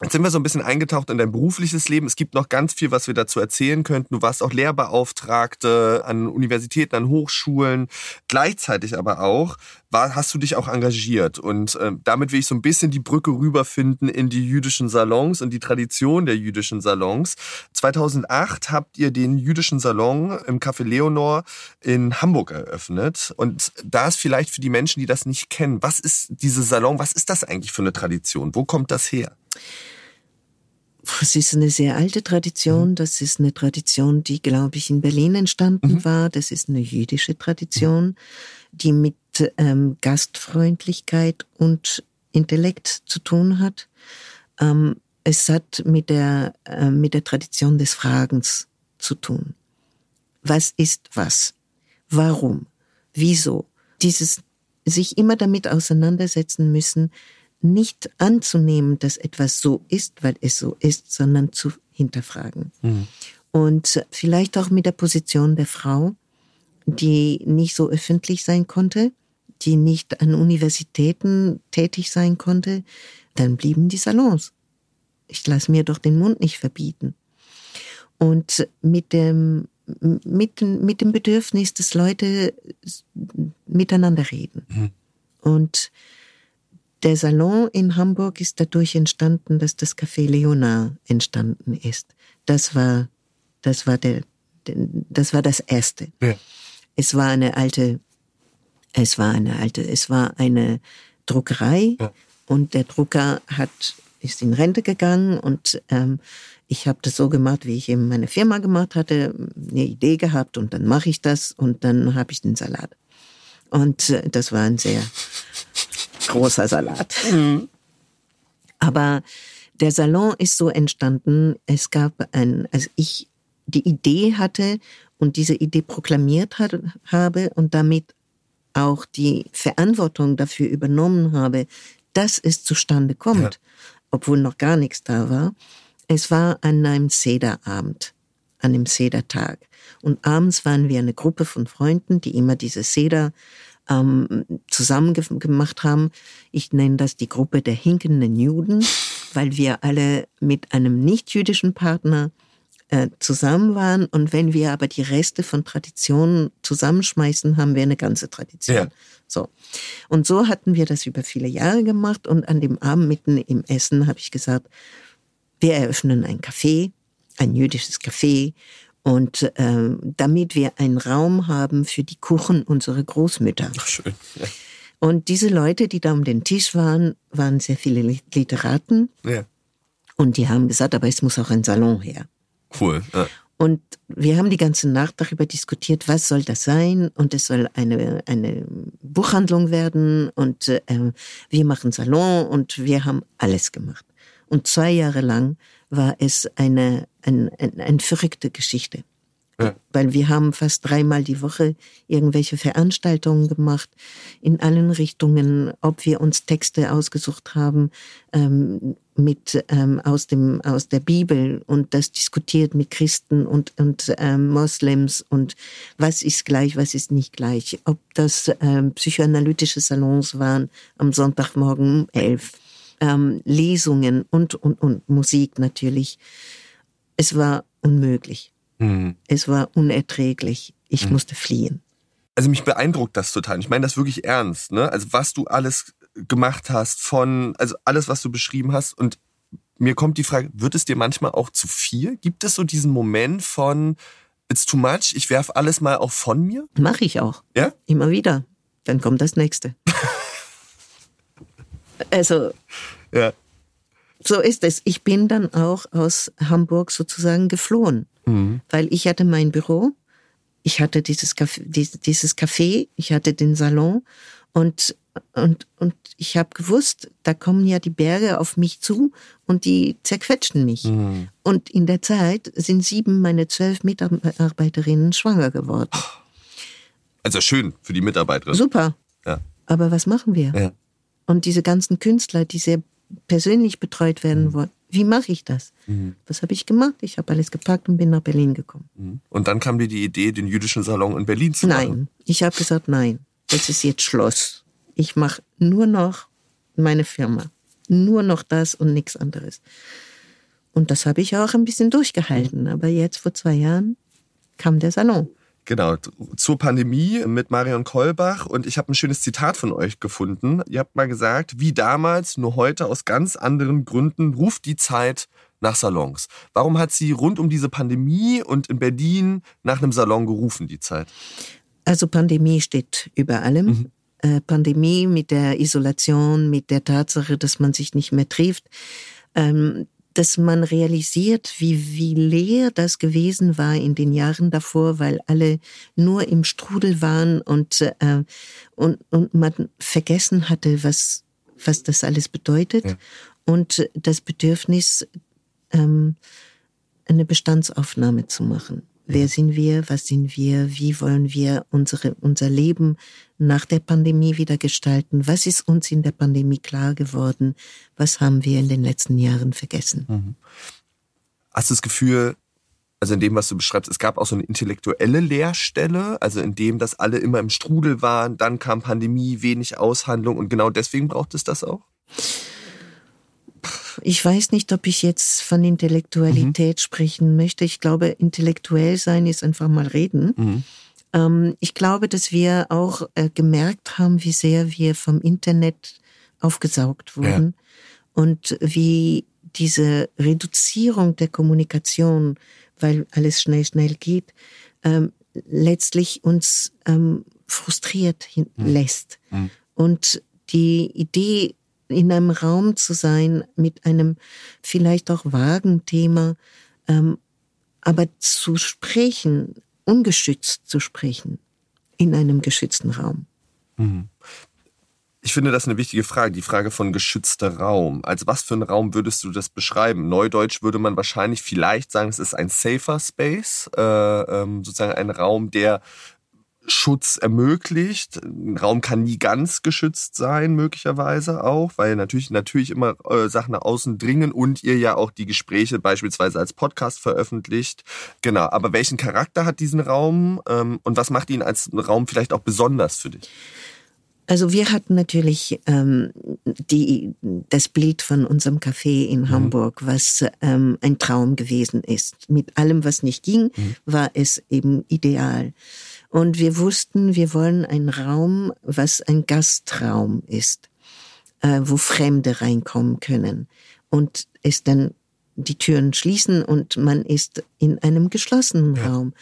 Jetzt sind wir so ein bisschen eingetaucht in dein berufliches Leben. Es gibt noch ganz viel, was wir dazu erzählen könnten. Du warst auch Lehrbeauftragte an Universitäten, an Hochschulen, gleichzeitig aber auch, war, hast du dich auch engagiert. Und äh, damit will ich so ein bisschen die Brücke rüberfinden in die jüdischen Salons und die Tradition der jüdischen Salons. 2008 habt ihr den jüdischen Salon im Café Leonor in Hamburg eröffnet. Und da ist vielleicht für die Menschen, die das nicht kennen, was ist diese Salon, was ist das eigentlich für eine Tradition? Wo kommt das her? Es ist eine sehr alte Tradition. Mhm. Das ist eine Tradition, die, glaube ich, in Berlin entstanden mhm. war. Das ist eine jüdische Tradition. Die mit ähm, Gastfreundlichkeit und Intellekt zu tun hat. Ähm, es hat mit der, äh, mit der Tradition des Fragens zu tun. Was ist was? Warum? Wieso? Dieses sich immer damit auseinandersetzen müssen, nicht anzunehmen, dass etwas so ist, weil es so ist, sondern zu hinterfragen. Mhm. Und vielleicht auch mit der Position der Frau, die nicht so öffentlich sein konnte, die nicht an Universitäten tätig sein konnte, dann blieben die Salons. Ich lasse mir doch den Mund nicht verbieten. Und mit dem, mit, mit dem Bedürfnis, dass Leute miteinander reden. Mhm. Und der Salon in Hamburg ist dadurch entstanden, dass das Café Leonard entstanden ist. Das war, das war der, das war das erste. Ja. Es war eine alte, es war eine alte, es war eine Druckerei ja. und der Drucker hat ist in Rente gegangen und ähm, ich habe das so gemacht, wie ich eben meine Firma gemacht hatte, eine Idee gehabt und dann mache ich das und dann habe ich den Salat. Und äh, das war ein sehr großer Salat. Mhm. Aber Der Salon ist so entstanden, es gab ein, als ich die Idee hatte und diese Idee proklamiert hat, habe und damit auch die Verantwortung dafür übernommen habe, dass es zustande kommt, ja. obwohl noch gar nichts da war. Es war an einem Sederabend, an dem Sedertag. Und abends waren wir eine Gruppe von Freunden, die immer diese Seder ähm, zusammen gemacht haben. Ich nenne das die Gruppe der hinkenden Juden, weil wir alle mit einem nicht-jüdischen Partner äh, zusammen waren. Und wenn wir aber die Reste von Traditionen zusammenschmeißen, haben wir eine ganze Tradition. Ja. So. Und so hatten wir das über viele Jahre gemacht. Und an dem Abend mitten im Essen habe ich gesagt, wir eröffnen ein Café, ein jüdisches Café. Und ähm, damit wir einen Raum haben für die Kuchen unserer Großmütter. Ach, schön. Ja. Und diese Leute, die da um den Tisch waren, waren sehr viele Literaten. Ja. Und die haben gesagt, aber es muss auch ein Salon her. Cool. Ja. Und wir haben die ganze Nacht darüber diskutiert, was soll das sein? Und es soll eine, eine Buchhandlung werden und äh, wir machen Salon und wir haben alles gemacht. Und zwei Jahre lang war es eine, eine, eine, eine verrückte Geschichte. Ja. Weil wir haben fast dreimal die Woche irgendwelche Veranstaltungen gemacht in allen Richtungen, ob wir uns Texte ausgesucht haben ähm, mit ähm, aus dem aus der Bibel und das diskutiert mit Christen und und ähm, Moslems und was ist gleich, was ist nicht gleich, ob das ähm, psychoanalytische Salons waren am Sonntagmorgen um elf, ähm, Lesungen und und und Musik natürlich. Es war unmöglich. Mhm. Es war unerträglich. Ich mhm. musste fliehen. Also mich beeindruckt das total. Ich meine das wirklich ernst. Ne? Also was du alles gemacht hast, von, also alles, was du beschrieben hast. Und mir kommt die Frage, wird es dir manchmal auch zu viel? Gibt es so diesen Moment von, it's too much, ich werf alles mal auch von mir? Mache ich auch. Ja? Immer wieder. Dann kommt das nächste. also. Ja. So ist es. Ich bin dann auch aus Hamburg sozusagen geflohen. Mhm. Weil ich hatte mein Büro, ich hatte dieses Café, dieses Café, ich hatte den Salon und und und ich habe gewusst, da kommen ja die Berge auf mich zu und die zerquetschen mich. Mhm. Und in der Zeit sind sieben meine zwölf Mitarbeiterinnen schwanger geworden. Also schön für die Mitarbeiterin. Super. Ja. Aber was machen wir? Ja. Und diese ganzen Künstler, die sehr persönlich betreut werden mhm. wollen, wie mache ich das? Mhm. Was habe ich gemacht? Ich habe alles gepackt und bin nach Berlin gekommen. Mhm. Und dann kam dir die Idee, den jüdischen Salon in Berlin zu machen? Nein, ich habe gesagt, nein, das ist jetzt Schluss. Ich mache nur noch meine Firma. Nur noch das und nichts anderes. Und das habe ich auch ein bisschen durchgehalten. Aber jetzt vor zwei Jahren kam der Salon. Genau, zur Pandemie mit Marion Kolbach und ich habe ein schönes Zitat von euch gefunden. Ihr habt mal gesagt, wie damals, nur heute aus ganz anderen Gründen ruft die Zeit nach Salons. Warum hat sie rund um diese Pandemie und in Berlin nach einem Salon gerufen, die Zeit? Also Pandemie steht über allem. Mhm. Äh, Pandemie mit der Isolation, mit der Tatsache, dass man sich nicht mehr trifft. Ähm, dass man realisiert, wie, wie leer das gewesen war in den Jahren davor, weil alle nur im Strudel waren und, äh, und, und man vergessen hatte, was, was das alles bedeutet. Ja. Und das Bedürfnis, ähm, eine Bestandsaufnahme zu machen. Wer sind wir? Was sind wir? Wie wollen wir unsere, unser Leben nach der Pandemie wieder gestalten? Was ist uns in der Pandemie klar geworden? Was haben wir in den letzten Jahren vergessen? Mhm. Hast du das Gefühl, also in dem, was du beschreibst, es gab auch so eine intellektuelle Leerstelle, also in dem, dass alle immer im Strudel waren, dann kam Pandemie, wenig Aushandlung und genau deswegen braucht es das auch? Ich weiß nicht, ob ich jetzt von Intellektualität mhm. sprechen möchte. Ich glaube, intellektuell sein ist einfach mal reden. Mhm. Ähm, ich glaube, dass wir auch äh, gemerkt haben, wie sehr wir vom Internet aufgesaugt wurden ja. und wie diese Reduzierung der Kommunikation, weil alles schnell, schnell geht, ähm, letztlich uns ähm, frustriert mhm. lässt. Mhm. Und die Idee in einem Raum zu sein mit einem vielleicht auch vagen Thema, ähm, aber zu sprechen, ungeschützt zu sprechen, in einem geschützten Raum. Mhm. Ich finde das eine wichtige Frage, die Frage von geschützter Raum. Als was für einen Raum würdest du das beschreiben? Neudeutsch würde man wahrscheinlich vielleicht sagen, es ist ein safer Space, äh, ähm, sozusagen ein Raum, der Schutz ermöglicht. Ein Raum kann nie ganz geschützt sein, möglicherweise auch, weil natürlich, natürlich immer äh, Sachen nach außen dringen und ihr ja auch die Gespräche beispielsweise als Podcast veröffentlicht. Genau, aber welchen Charakter hat diesen Raum ähm, und was macht ihn als Raum vielleicht auch besonders für dich? Also wir hatten natürlich ähm, die, das Bild von unserem Café in mhm. Hamburg, was ähm, ein Traum gewesen ist. Mit allem, was nicht ging, mhm. war es eben ideal. Und wir wussten, wir wollen einen Raum, was ein Gastraum ist, äh, wo Fremde reinkommen können und es dann die Türen schließen und man ist in einem geschlossenen ja. Raum.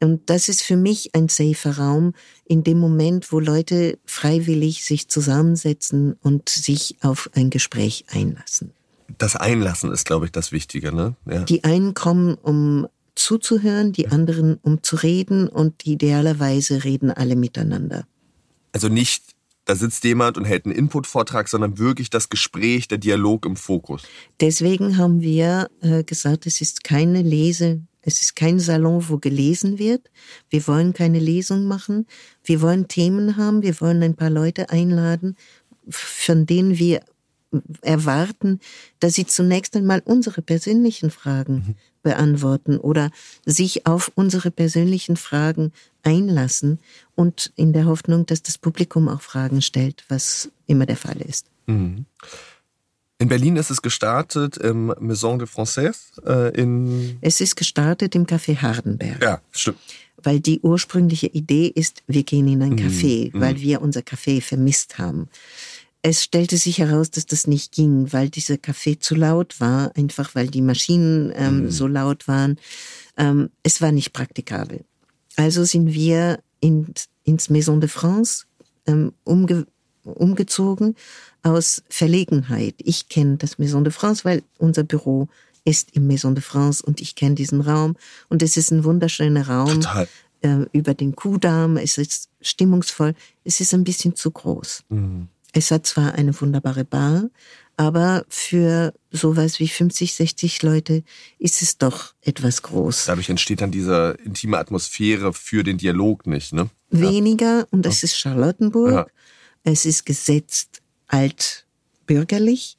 Und das ist für mich ein safer Raum in dem Moment, wo Leute freiwillig sich zusammensetzen und sich auf ein Gespräch einlassen. Das Einlassen ist, glaube ich, das Wichtige, ne? Ja. Die einen kommen, um zuzuhören, die anderen um zu reden und idealerweise reden alle miteinander. Also nicht, da sitzt jemand und hält einen Input-Vortrag, sondern wirklich das Gespräch, der Dialog im Fokus. Deswegen haben wir äh, gesagt, es ist keine Lese, es ist kein Salon, wo gelesen wird. Wir wollen keine Lesung machen. Wir wollen Themen haben. Wir wollen ein paar Leute einladen, von denen wir erwarten, dass sie zunächst einmal unsere persönlichen Fragen mhm. beantworten oder sich auf unsere persönlichen Fragen einlassen und in der Hoffnung, dass das Publikum auch Fragen stellt, was immer der Fall ist. Mhm. In Berlin ist es gestartet im Maison de Française. Äh, in es ist gestartet im Café Hardenberg. Ja, stimmt. Weil die ursprüngliche Idee ist, wir gehen in ein mhm. Café, mhm. weil wir unser Café vermisst haben. Es stellte sich heraus, dass das nicht ging, weil dieser Kaffee zu laut war, einfach weil die Maschinen ähm, mhm. so laut waren. Ähm, es war nicht praktikabel. Also sind wir in, ins Maison de France ähm, umge umgezogen aus Verlegenheit. Ich kenne das Maison de France, weil unser Büro ist im Maison de France und ich kenne diesen Raum und es ist ein wunderschöner Raum Total. Äh, über den Kuhdarm. Es ist stimmungsvoll. Es ist ein bisschen zu groß. Mhm. Es hat zwar eine wunderbare Bar, aber für sowas wie 50, 60 Leute ist es doch etwas groß. Dadurch entsteht dann diese intime Atmosphäre für den Dialog nicht, ne? Weniger, und das ist Charlottenburg. Ja. Es ist gesetzt altbürgerlich.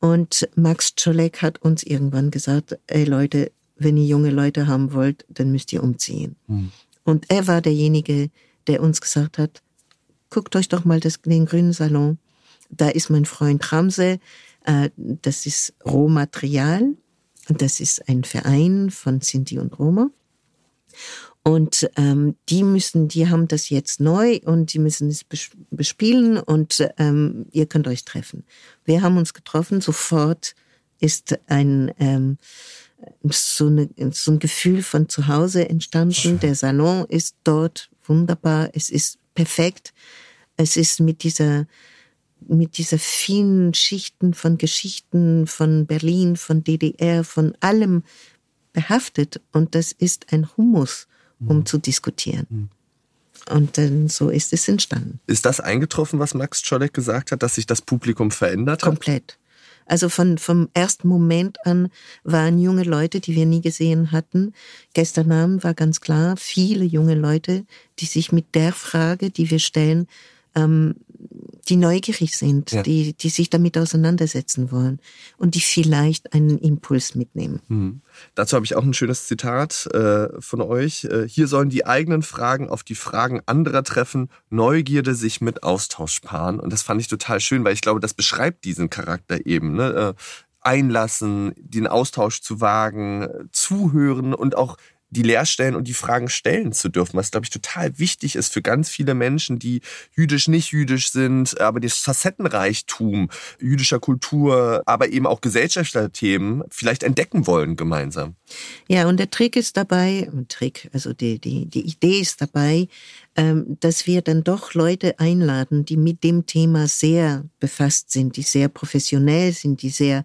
Und Max Czolek hat uns irgendwann gesagt, ey Leute, wenn ihr junge Leute haben wollt, dann müsst ihr umziehen. Hm. Und er war derjenige, der uns gesagt hat, guckt euch doch mal das, den Grünen Salon. Da ist mein Freund Ramse, äh, das ist Rohmaterial. Das ist ein Verein von Sinti und Roma. Und ähm, die müssen, die haben das jetzt neu und die müssen es bespielen und ähm, ihr könnt euch treffen. Wir haben uns getroffen, sofort ist ein ähm, so, eine, so ein Gefühl von zu Hause entstanden. Der Salon ist dort wunderbar, es ist perfekt. Es ist mit dieser, mit dieser vielen Schichten von Geschichten von Berlin, von DDR, von allem behaftet. Und das ist ein Humus, um mhm. zu diskutieren. Mhm. Und dann so ist es entstanden. Ist das eingetroffen, was Max Czolek gesagt hat, dass sich das Publikum verändert hat? Komplett. Also von, vom ersten Moment an waren junge Leute, die wir nie gesehen hatten. Gestern Abend war ganz klar, viele junge Leute, die sich mit der Frage, die wir stellen, ähm, die neugierig sind, ja. die, die sich damit auseinandersetzen wollen und die vielleicht einen Impuls mitnehmen. Mhm. Dazu habe ich auch ein schönes Zitat äh, von euch. Äh, hier sollen die eigenen Fragen auf die Fragen anderer treffen, Neugierde sich mit Austausch paaren. Und das fand ich total schön, weil ich glaube, das beschreibt diesen Charakter eben. Ne? Äh, einlassen, den Austausch zu wagen, zuhören und auch die Lehrstellen und die Fragen stellen zu dürfen, was, glaube ich, total wichtig ist für ganz viele Menschen, die jüdisch, nicht jüdisch sind, aber das Facettenreichtum jüdischer Kultur, aber eben auch gesellschaftlicher Themen vielleicht entdecken wollen gemeinsam. Ja, und der Trick ist dabei, Trick, also die, die, die Idee ist dabei, ähm, dass wir dann doch Leute einladen, die mit dem Thema sehr befasst sind, die sehr professionell sind, die sehr,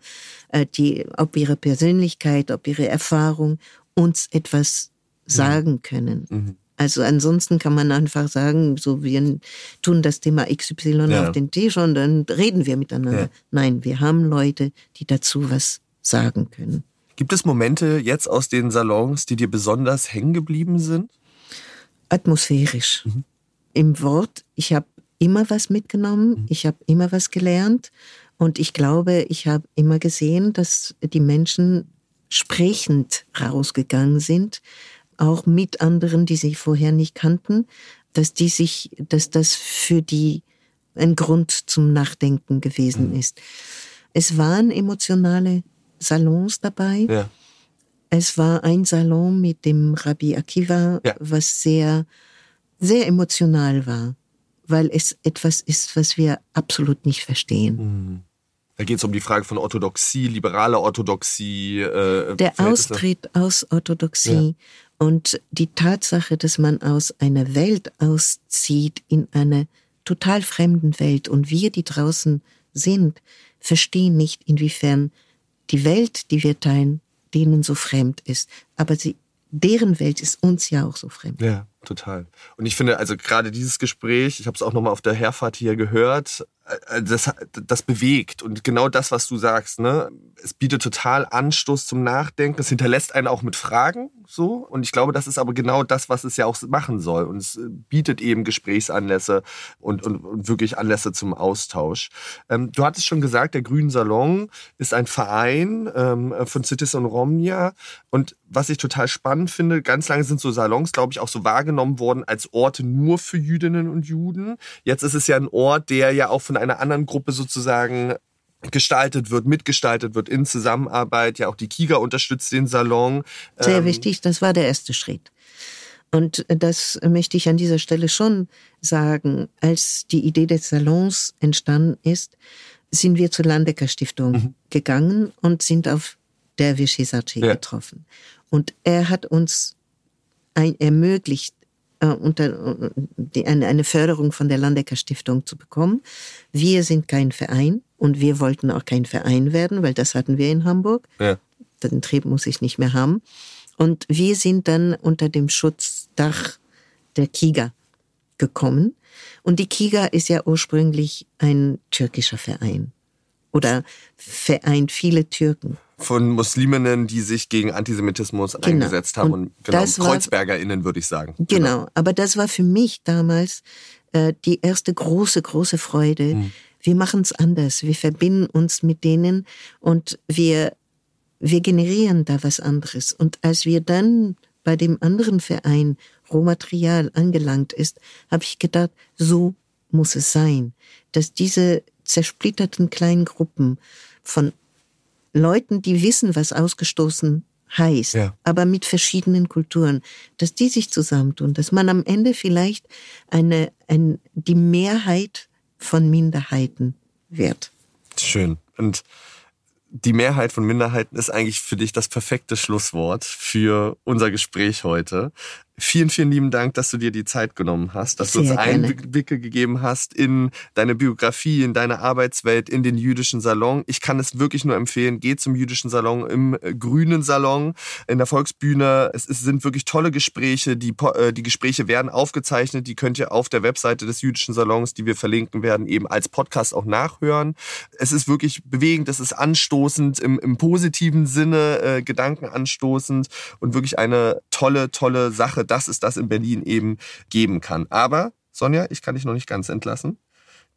äh, die, ob ihre Persönlichkeit, ob ihre Erfahrung uns etwas sagen können. Mhm. Also ansonsten kann man einfach sagen, so wir tun das Thema XY ja. auf den Tisch und dann reden wir miteinander. Ja. Nein, wir haben Leute, die dazu was sagen können. Gibt es Momente jetzt aus den Salons, die dir besonders hängen geblieben sind? Atmosphärisch. Mhm. Im Wort, ich habe immer was mitgenommen, mhm. ich habe immer was gelernt und ich glaube, ich habe immer gesehen, dass die Menschen sprechend rausgegangen sind, auch mit anderen, die sie vorher nicht kannten, dass die sich, dass das für die ein Grund zum Nachdenken gewesen mhm. ist. Es waren emotionale Salons dabei. Ja. Es war ein Salon mit dem Rabbi Akiva, ja. was sehr, sehr emotional war, weil es etwas ist, was wir absolut nicht verstehen. Mhm. Da geht es um die Frage von Orthodoxie, liberale Orthodoxie. Äh, Der Austritt aus Orthodoxie ja. und die Tatsache, dass man aus einer Welt auszieht in eine total fremden Welt und wir, die draußen sind, verstehen nicht, inwiefern die Welt, die wir teilen, denen so fremd ist. Aber sie, deren Welt ist uns ja auch so fremd. Ja, total. Und ich finde, also gerade dieses Gespräch, ich habe es auch nochmal auf der Herfahrt hier gehört, das, das bewegt und genau das, was du sagst, ne? Es bietet total Anstoß zum Nachdenken. Es hinterlässt einen auch mit Fragen, so. Und ich glaube, das ist aber genau das, was es ja auch machen soll. Und es bietet eben Gesprächsanlässe und, und, und wirklich Anlässe zum Austausch. Ähm, du hattest schon gesagt, der Grünen Salon ist ein Verein ähm, von Citizen Romnia. Und was ich total spannend finde, ganz lange sind so Salons, glaube ich, auch so wahrgenommen worden als Orte nur für Jüdinnen und Juden. Jetzt ist es ja ein Ort, der ja auch von von einer anderen Gruppe sozusagen gestaltet wird, mitgestaltet wird in Zusammenarbeit. Ja, auch die Kiga unterstützt den Salon. Sehr ähm, wichtig, das war der erste Schritt. Und das möchte ich an dieser Stelle schon sagen. Als die Idee des Salons entstanden ist, sind wir zur Landecker Stiftung mhm. gegangen und sind auf Dervish Hisachi ja. getroffen. Und er hat uns ein, ermöglicht, äh, unter, die, eine, eine Förderung von der Landecker Stiftung zu bekommen. Wir sind kein Verein und wir wollten auch kein Verein werden, weil das hatten wir in Hamburg. Ja. Den Trieb muss ich nicht mehr haben. Und wir sind dann unter dem Schutzdach der Kiga gekommen. Und die Kiga ist ja ursprünglich ein türkischer Verein oder vereint viele Türken von Musliminnen, die sich gegen Antisemitismus genau. eingesetzt haben. Und, und genau, KreuzbergerInnen, würde ich sagen. Genau. genau, aber das war für mich damals äh, die erste große, große Freude. Mhm. Wir machen es anders. Wir verbinden uns mit denen und wir, wir generieren da was anderes. Und als wir dann bei dem anderen Verein Rohmaterial angelangt ist, habe ich gedacht, so muss es sein, dass diese zersplitterten kleinen Gruppen von Leuten, die wissen, was ausgestoßen heißt, ja. aber mit verschiedenen Kulturen, dass die sich zusammentun, dass man am Ende vielleicht eine, ein, die Mehrheit von Minderheiten wird. Schön. Und die Mehrheit von Minderheiten ist eigentlich für dich das perfekte Schlusswort für unser Gespräch heute. Vielen, vielen lieben Dank, dass du dir die Zeit genommen hast, dass Sehr du uns Einblicke gegeben hast in deine Biografie, in deine Arbeitswelt, in den jüdischen Salon. Ich kann es wirklich nur empfehlen. Geh zum jüdischen Salon, im äh, grünen Salon, in der Volksbühne. Es sind wirklich tolle Gespräche. Die, äh, die Gespräche werden aufgezeichnet. Die könnt ihr auf der Webseite des jüdischen Salons, die wir verlinken werden, eben als Podcast auch nachhören. Es ist wirklich bewegend, es ist anstoßend, im, im positiven Sinne, äh, gedankenanstoßend und wirklich eine tolle, tolle Sache dass es das in Berlin eben geben kann. Aber, Sonja, ich kann dich noch nicht ganz entlassen.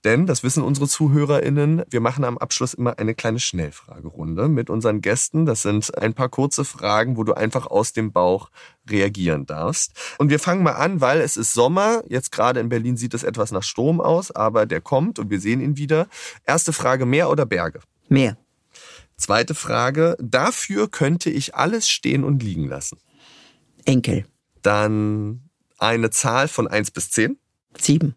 Denn, das wissen unsere ZuhörerInnen, wir machen am Abschluss immer eine kleine Schnellfragerunde mit unseren Gästen. Das sind ein paar kurze Fragen, wo du einfach aus dem Bauch reagieren darfst. Und wir fangen mal an, weil es ist Sommer. Jetzt gerade in Berlin sieht es etwas nach Sturm aus, aber der kommt und wir sehen ihn wieder. Erste Frage, Meer oder Berge? Meer. Zweite Frage, dafür könnte ich alles stehen und liegen lassen. Enkel. Dann eine Zahl von 1 bis 10. 7.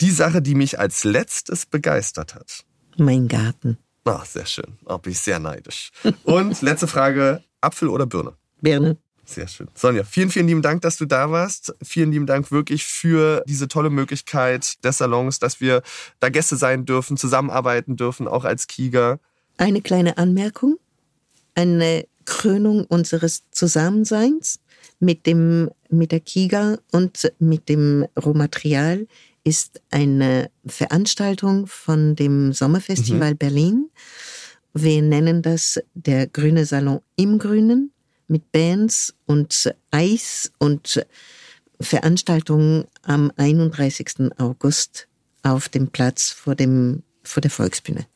Die Sache, die mich als letztes begeistert hat. Mein Garten. Ach, sehr schön. Da bin ich sehr neidisch. Und letzte Frage, Apfel oder Birne? Birne. Sehr schön. Sonja, vielen, vielen lieben Dank, dass du da warst. Vielen lieben Dank wirklich für diese tolle Möglichkeit des Salons, dass wir da Gäste sein dürfen, zusammenarbeiten dürfen, auch als Kieger. Eine kleine Anmerkung, eine Krönung unseres Zusammenseins mit dem, mit der Kiga und mit dem Rohmaterial ist eine Veranstaltung von dem Sommerfestival mhm. Berlin. Wir nennen das der Grüne Salon im Grünen mit Bands und Eis und Veranstaltungen am 31. August auf dem Platz vor dem, vor der Volksbühne.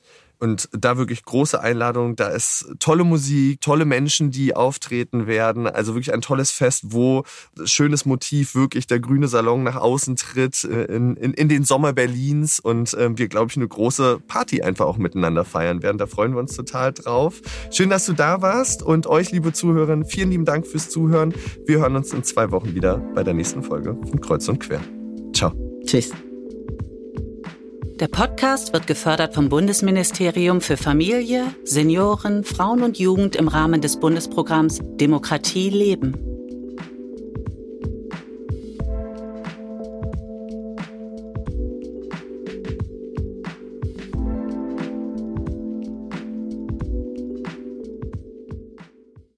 Und da wirklich große Einladung. Da ist tolle Musik, tolle Menschen, die auftreten werden. Also wirklich ein tolles Fest, wo schönes Motiv wirklich der grüne Salon nach außen tritt äh, in, in, in den Sommer Berlins und äh, wir, glaube ich, eine große Party einfach auch miteinander feiern werden. Da freuen wir uns total drauf. Schön, dass du da warst und euch, liebe Zuhörer, vielen lieben Dank fürs Zuhören. Wir hören uns in zwei Wochen wieder bei der nächsten Folge von Kreuz und Quer. Ciao. Tschüss. Der Podcast wird gefördert vom Bundesministerium für Familie, Senioren, Frauen und Jugend im Rahmen des Bundesprogramms Demokratie leben.